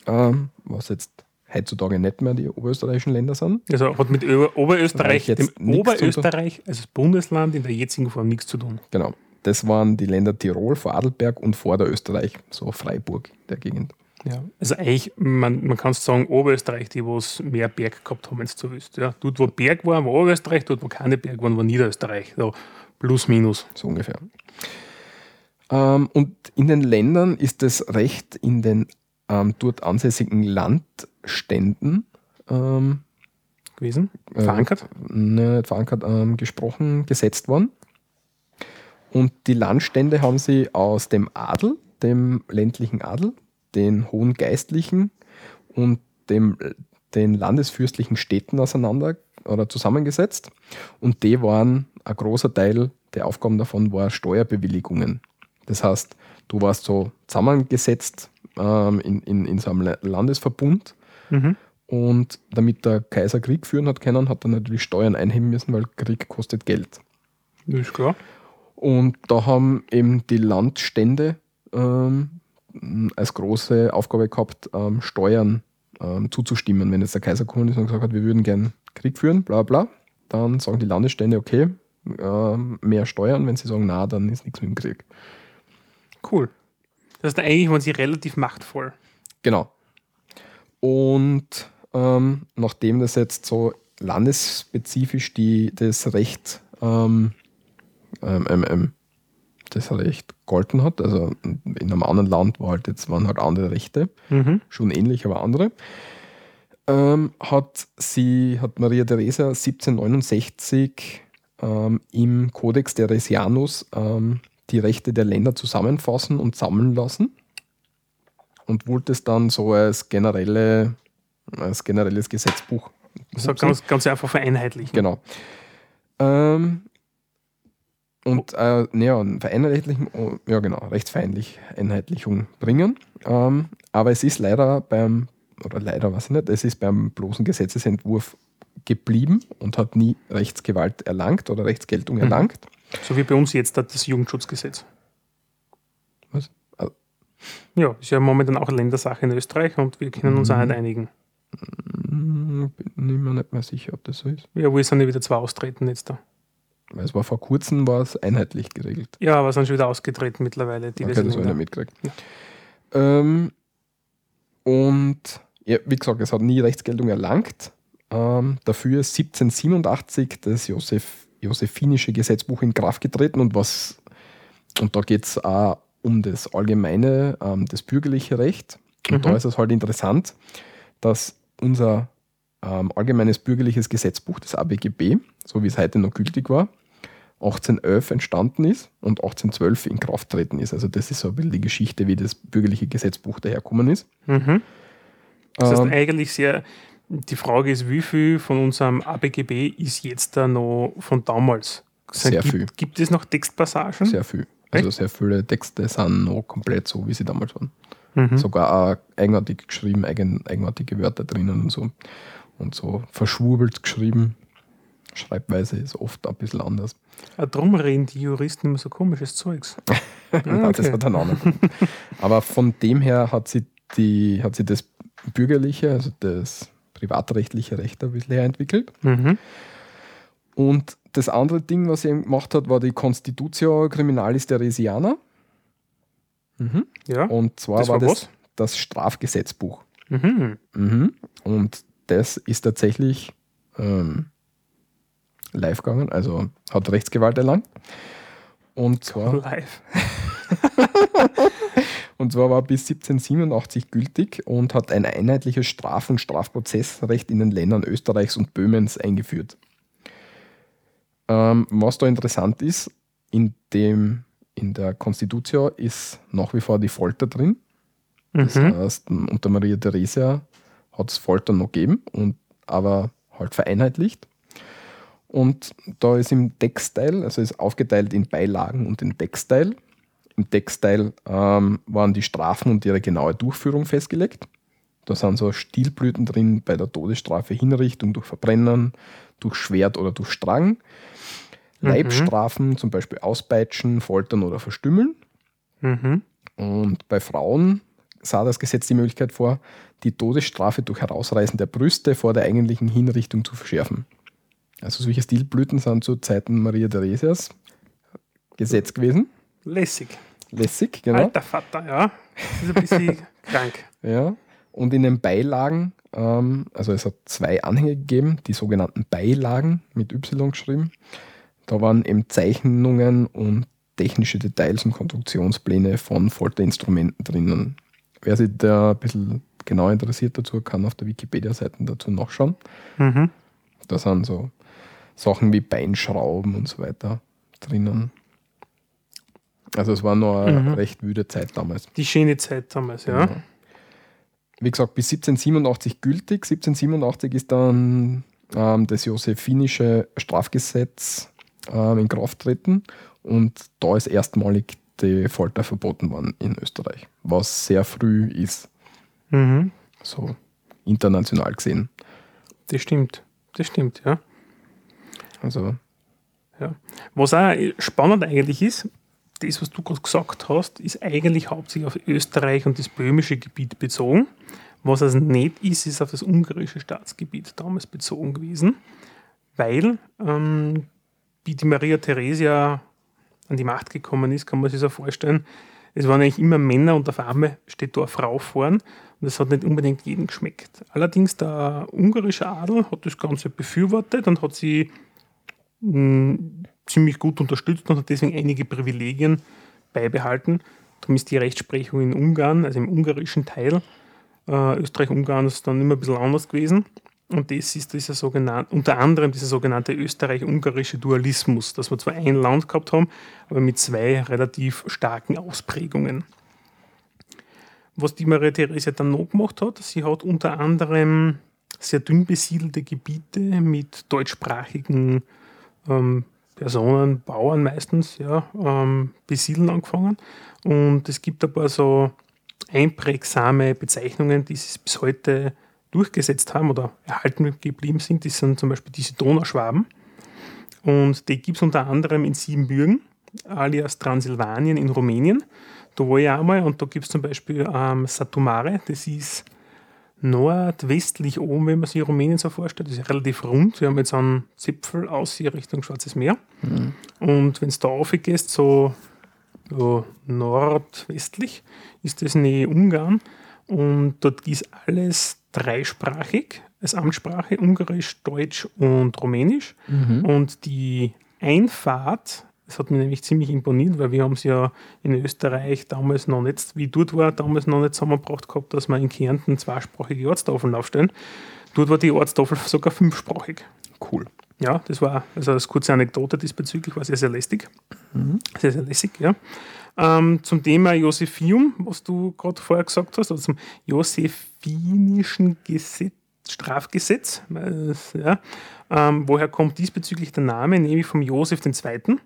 ähm, was jetzt heutzutage nicht mehr die oberösterreichischen Länder sind. Also hat mit Ober Oberösterreich, dem Oberösterreich als Bundesland in der jetzigen Form nichts zu tun. Genau. Das waren die Länder Tirol, Vorarlberg und Vorderösterreich, so Freiburg, der Gegend. Ja. Also eigentlich, man, man kann sagen, Oberösterreich, die wo es mehr Berg gehabt haben, wenn du willst. Ja. Dort, wo Berg war, war Oberösterreich, dort, wo keine Berg waren, war Niederösterreich. So plus, minus. So ungefähr. Ähm, und in den Ländern ist das Recht in den ähm, dort ansässigen Landständen ähm, gewesen. äh, Verankert. ne, nicht verankert, ähm, gesprochen, gesetzt worden. Und die Landstände haben sie aus dem Adel, dem ländlichen Adel, den hohen Geistlichen und dem, den landesfürstlichen Städten auseinander oder zusammengesetzt. Und die waren, ein großer Teil der Aufgaben davon war Steuerbewilligungen. Das heißt, du warst so zusammengesetzt ähm, in, in, in so einem La- Landesverbund Mhm. und damit der Kaiser Krieg führen hat können, hat er natürlich Steuern einheben müssen, weil Krieg kostet Geld. Das ist klar. Und da haben eben die Landstände ähm, als große Aufgabe gehabt, ähm, Steuern ähm, zuzustimmen. Wenn jetzt der Kaiser gekommen ist und gesagt hat, wir würden gern Krieg führen, bla bla, dann sagen die Landesstände, okay, ähm, mehr Steuern. Wenn sie sagen, na, dann ist nichts mit dem Krieg. Cool. Das heißt, eigentlich waren sie relativ machtvoll. Genau. Und ähm, nachdem das jetzt so landesspezifisch die, das Recht ähm, ähm, ähm, ähm, das Recht golden hat, also in einem anderen Land war halt jetzt, waren halt andere Rechte, Mhm. schon ähnlich, aber andere, ähm, hat sie, hat Maria Theresia 1769 ähm, im Codex Theresianus die Rechte der Länder zusammenfassen und sammeln lassen und wollte es dann so als generelle als generelles Gesetzbuch. So ganz, ganz einfach vereinheitlichen. Genau. Ähm, und äh, ja, vereinheitlichen, oh, ja genau, rechtsvereinlich Einheitlichung bringen. Ähm, aber es ist leider beim, oder leider weiß ich nicht, es ist beim bloßen Gesetzesentwurf geblieben und hat nie Rechtsgewalt erlangt oder Rechtsgeltung erlangt. So wie bei uns jetzt das Jugendschutzgesetz. Was? Ja, ist ja momentan auch Ländersache in Österreich und wir können uns auch Mhm. nicht einigen. hm, bin mir nicht mehr sicher, ob das so ist. Ja, wo sind ja wieder zwei austreten jetzt da? Weil es war vor kurzem war es einheitlich geregelt. Ja, aber sind schon wieder ausgetreten mittlerweile. Okay, diverse das habe ich mitgekriegt. Ähm, und ja, wie gesagt, es hat nie Rechtsgeltung erlangt. Ähm, dafür ist 1787 das Joseph, Josephinische Gesetzbuch in Kraft getreten und was und da geht es auch um das allgemeine, ähm, das bürgerliche Recht. Und Mhm. da ist es halt interessant, dass unser ähm, allgemeines bürgerliches Gesetzbuch, das ABGB, so wie es heute noch gültig war, 1811 entstanden ist und 1812 in Kraft treten ist. Also das ist so ein bisschen die Geschichte, wie das bürgerliche Gesetzbuch daherkommen ist. Mhm. Das heißt Ähm, eigentlich sehr, die Frage ist, wie viel von unserem ABGB ist jetzt da noch von damals? Sehr gibt, viel. Gibt es noch Textpassagen? sehr viel. Also sehr viele Texte sind noch komplett so, wie sie damals waren. Mhm. Sogar auch eigenartig geschrieben, eigen, eigenartige Wörter drinnen und so. Und so verschwurbelt geschrieben. Schreibweise ist oft ein bisschen anders. Ah, Drum reden die Juristen immer so komisches Zeugs. Ja, Das okay. hat einen anderen. Aber von dem her hat sie, die, hat sie das bürgerliche, also das privatrechtliche Recht ein bisschen entwickelt. Mhm. Und das andere Ding, was sie eben gemacht hat, war die Constitutio Criminalis Theresiana. Mhm. Ja. Und zwar Das war, war das das Strafgesetzbuch. Mhm. Mhm. Und das ist tatsächlich ähm, live gegangen, also hat Rechtsgewalt erlangt. Und zwar, Live. und zwar war bis 1787 gültig und hat ein einheitliches Straf- und Strafprozessrecht in den Ländern Österreichs und Böhmens eingeführt. Ähm, was da interessant ist, in, dem, in der Constitutio ist nach wie vor die Folter drin. Das Mhm. heißt, unter Maria Theresia hat es Folter noch gegeben, und, aber halt vereinheitlicht. Und da ist im Textteil, also ist aufgeteilt in Beilagen und in Textteil. Im Textteil ähm, waren die Strafen und ihre genaue Durchführung festgelegt. Da sind so Stilblüten drin bei der Todesstrafe, Hinrichtung durch Verbrennen, durch Schwert oder durch Strang. Leibstrafen, zum Beispiel Auspeitschen, Foltern oder Verstümmeln. Mhm. Und bei Frauen sah das Gesetz die Möglichkeit vor, die Todesstrafe durch Herausreißen der Brüste vor der eigentlichen Hinrichtung zu verschärfen. Also solche Stilblüten sind zu Zeiten Maria Theresias Gesetz gewesen. Lässig. Lässig, genau. Alter Vater, ja. Das ist ein bisschen krank. Ja. Und in den Beilagen, ähm, also es hat zwei Anhänge gegeben, die sogenannten Beilagen mit Y geschrieben. Da waren eben Zeichnungen und technische Details und Konstruktionspläne von Folterinstrumenten drinnen. Wer sich da ein bisschen genau interessiert dazu, kann auf der Wikipedia-Seite dazu nachschauen. Mhm. Da sind so Sachen wie Beinschrauben und so weiter drinnen. Also es war noch eine Mhm. recht wüde Zeit damals. Die schöne Zeit damals, ja. Genau. Wie gesagt, bis 1787 gültig. 1787 ist dann ähm, das Josephinische Strafgesetz ähm, in Kraft treten und da ist erstmalig die Folter verboten worden in Österreich, was sehr früh ist, Mhm. so international gesehen. Das stimmt. Das stimmt, ja. Also, Was auch spannend eigentlich ist, das, was du gerade gesagt hast, ist eigentlich hauptsächlich auf Österreich und das böhmische Gebiet bezogen. Was es nicht ist, ist auf das ungarische Staatsgebiet damals bezogen gewesen, weil ähm, wie die Maria Theresia an die Macht gekommen ist, kann man sich so vorstellen, es waren eigentlich immer Männer und auf einmal steht da eine Frau vorn und das hat nicht unbedingt jedem geschmeckt. Allerdings der ungarische Adel hat das Ganze befürwortet und hat sie ziemlich gut unterstützt und hat deswegen einige Privilegien beibehalten. Darum ist die Rechtsprechung in Ungarn, also im ungarischen Teil äh, Österreich-Ungarns, dann immer ein bisschen anders gewesen. Und das ist dieser sogenannte, unter anderem dieser sogenannte österreich-ungarische Dualismus, dass wir zwar ein Land gehabt haben, aber mit zwei relativ starken Ausprägungen. was die Maria Theresia dann noch gemacht hat, sie hat unter anderem sehr dünn besiedelte Gebiete mit deutschsprachigen ähm, Personen, Bauern meistens, ja, ähm, besiedeln angefangen. Und es gibt ein paar so einprägsame Bezeichnungen, die sich bis heute durchgesetzt haben oder erhalten geblieben sind. Das sind zum Beispiel diese Donauschwaben. Und die gibt es unter anderem in Siebenbürgen, alias Transsilvanien in Rumänien. Da war ich auch mal und da gibt es zum Beispiel ähm, Satumare, das ist nordwestlich oben, wenn man sich Rumänien so vorstellt. Ist relativ rund. Wir haben jetzt einen Zipfel aus hier Richtung Schwarzes Meer. Mhm. Und wenn es da aufgehst, so, so nordwestlich, ist das Nähe Ungarn. Und dort ist alles dreisprachig als Amtssprache, Ungarisch, Deutsch und Rumänisch. Mhm. Und die Einfahrt das hat mich nämlich ziemlich imponiert, weil wir haben es ja in Österreich damals noch nicht, wie dort war, damals noch nicht zusammengebracht gehabt, dass wir in Kärnten zweisprachige Ortstafeln aufstellen. Dort war die Ortstafel sogar fünfsprachig. Cool. Ja, das war also eine kurze Anekdote diesbezüglich, war sehr, sehr lästig. Mhm. Sehr, sehr lässig, ja. Ähm, zum Thema Josephium, was du gerade vorher gesagt hast, also zum Josephinischen Gesetz, Strafgesetz. Ja. Ähm, woher kommt diesbezüglich der Name? Nämlich vom Josef II.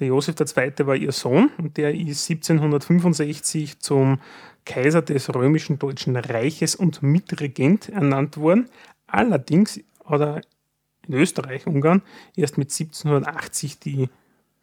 Der Josef II. war ihr Sohn und der ist 1765 zum Kaiser des römischen Deutschen Reiches und Mitregent ernannt worden. Allerdings hat er in Österreich, Ungarn, erst mit 1780 die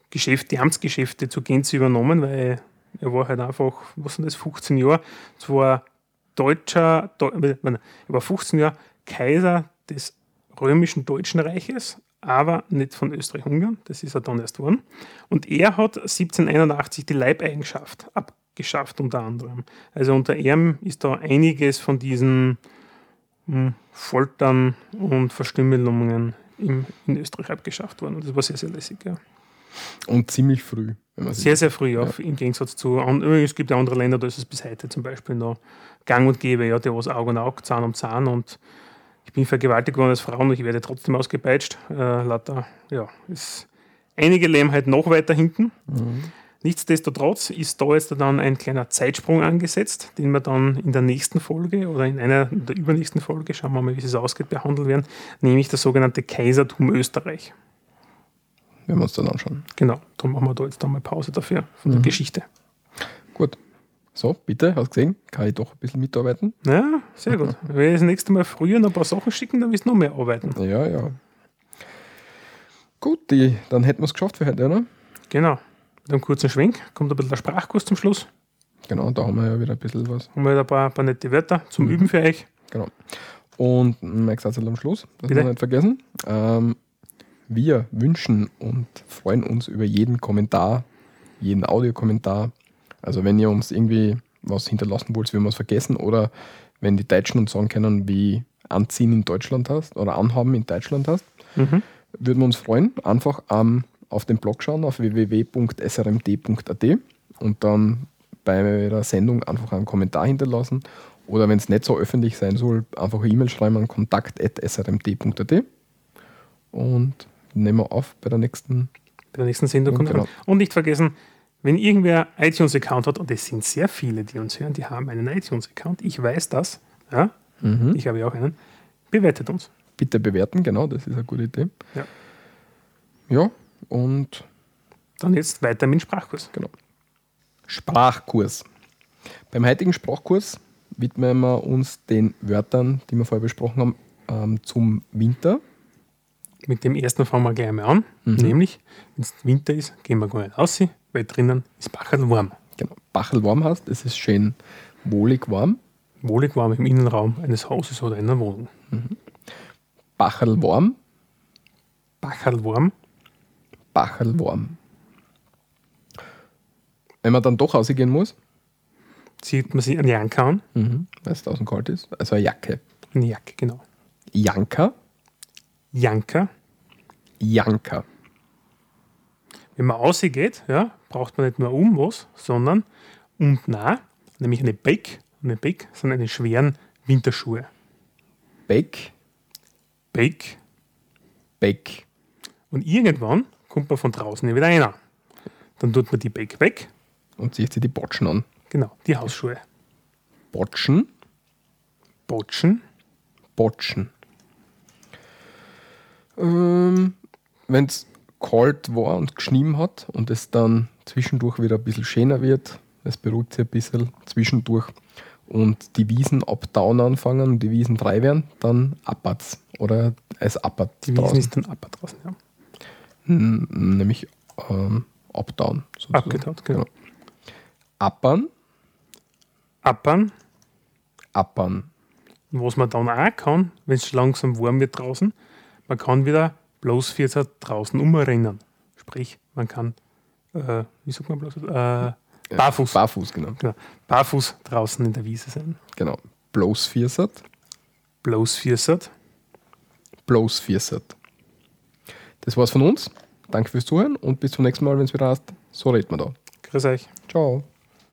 Geschäfte, die Amtsgeschäfte zur Gänze übernommen, weil er war halt einfach, was sind das, 15 Jahre, zwar Deutscher, er war 15 Jahre Kaiser des römischen Deutschen Reiches, aber nicht von Österreich-Ungarn, das ist er dann erst worden. Und er hat 1781 die Leibeigenschaft abgeschafft unter anderem. Also unter ihm ist da einiges von diesen hm, Foltern und Verstümmelungen in Österreich abgeschafft worden. Und das war sehr, sehr lässig, ja. Und ziemlich früh. sehr, sehr früh, ja, ja. im Gegensatz zu anderen. Es gibt ja andere Länder, da ist es bis heute zum Beispiel noch gang und gäbe, ja, der was Auge um Auge, Zahn um Zahn und ich bin vergewaltigt worden als Frau und ich werde trotzdem ausgepeitscht. Äh, lauter, ja, ist einige halt noch weiter hinten. Mhm. Nichtsdestotrotz ist da jetzt dann ein kleiner Zeitsprung angesetzt, den wir dann in der nächsten Folge oder in einer der übernächsten Folge, schauen wir mal, wie es ausgeht, behandeln werden, nämlich das sogenannte Kaisertum Österreich. Werden wir uns dann anschauen. Genau, darum machen wir da jetzt einmal Pause dafür von mhm. der Geschichte. Gut. So, bitte, hast du gesehen? Kann ich doch ein bisschen mitarbeiten? Ja, sehr gut. Wenn ich das nächste Mal früher noch ein paar Sachen schicken, dann wirst du noch mehr arbeiten. Ja, ja. Gut, die, dann hätten wir es geschafft für heute, oder? Genau. Mit einem kurzen Schwenk kommt ein bisschen der Sprachkurs zum Schluss. Genau, da haben wir ja wieder ein bisschen was. Haben wir ein paar, ein paar nette Wörter zum mhm. Üben für euch. Genau. Und mein Satz am Schluss, das Bitte? nicht vergessen. Ähm, wir wünschen und freuen uns über jeden Kommentar, jeden Audiokommentar, also wenn ihr uns irgendwie was hinterlassen wollt, wenn wir es vergessen, oder wenn die Deutschen uns sagen können, wie Anziehen in Deutschland hast oder Anhaben in Deutschland hast, mhm. würden wir uns freuen. Einfach ähm, auf den Blog schauen, auf www.srmd.at und dann bei der Sendung einfach einen Kommentar hinterlassen. Oder wenn es nicht so öffentlich sein soll, einfach eine E-Mail schreiben an kontakt.srmd.at und nehmen wir auf bei der nächsten, bei der nächsten Sendung. Genau. Und nicht vergessen, wenn irgendwer iTunes-Account hat, und es sind sehr viele, die uns hören, die haben einen iTunes-Account, ich weiß das, ja, mhm. ich habe ja auch einen, bewertet uns. Bitte bewerten, genau, das ist eine gute Idee. Ja. Ja, und dann jetzt weiter mit dem Sprachkurs. Genau. Sprachkurs. Beim heutigen Sprachkurs widmen wir uns den Wörtern, die wir vorher besprochen haben, ähm, zum Winter. Mit dem ersten fangen wir gleich einmal an, mhm. nämlich, wenn es Winter ist, gehen wir gar nicht raus, weil drinnen ist Bachel warm. Genau. Bachel warm heißt, es ist schön wohlig warm. Wohlig warm im Innenraum eines Hauses oder einer Wohnung. Mhm. Bachel warm. Bachel warm. Bachel warm. Wenn man dann doch rausgehen muss, zieht man sich eine Jacke an. Mhm, weil es draußen kalt ist. Also eine Jacke. Eine Jacke, genau. Janka. Janka. Janka. Wenn man rausgeht, ja, braucht man nicht nur um was, sondern und nah, nämlich eine Beck. Und eine Beck sind eine schweren Winterschuhe. Beck. Beck. Beck. Und irgendwann kommt man von draußen wieder rein. Dann tut man die Beck weg. Und zieht sich die Botschen an. Genau, die Hausschuhe. Botschen. Botschen. Botschen. Ähm, Wenn es kalt war und geschnien hat und es dann zwischendurch wieder ein bisschen schöner wird, es beruhigt sich ein bisschen zwischendurch und die Wiesen abdown anfangen und die Wiesen frei werden, dann abbat's oder es abbert Die Wiesen draußen. ist dann ab draußen, ja. N- Nämlich ähm, abdown. sozusagen. Abgetaut, genau. Appern, Appern, appern. was man dann auch kann, wenn es langsam warm wird draußen, man kann wieder bloß 14 draußen umrennen. Sprich, man kann, äh, wie sagt man bloß, äh, barfuß, Barfuß, genau. genau, barfuß draußen in der Wiese sein. genau. Bloß Viersat, Bloß 14. bloß Viersat. Das war's von uns. Danke fürs Zuhören und bis zum nächsten Mal, wenn es wieder heißt, so redet man da. Grüß euch. Ciao.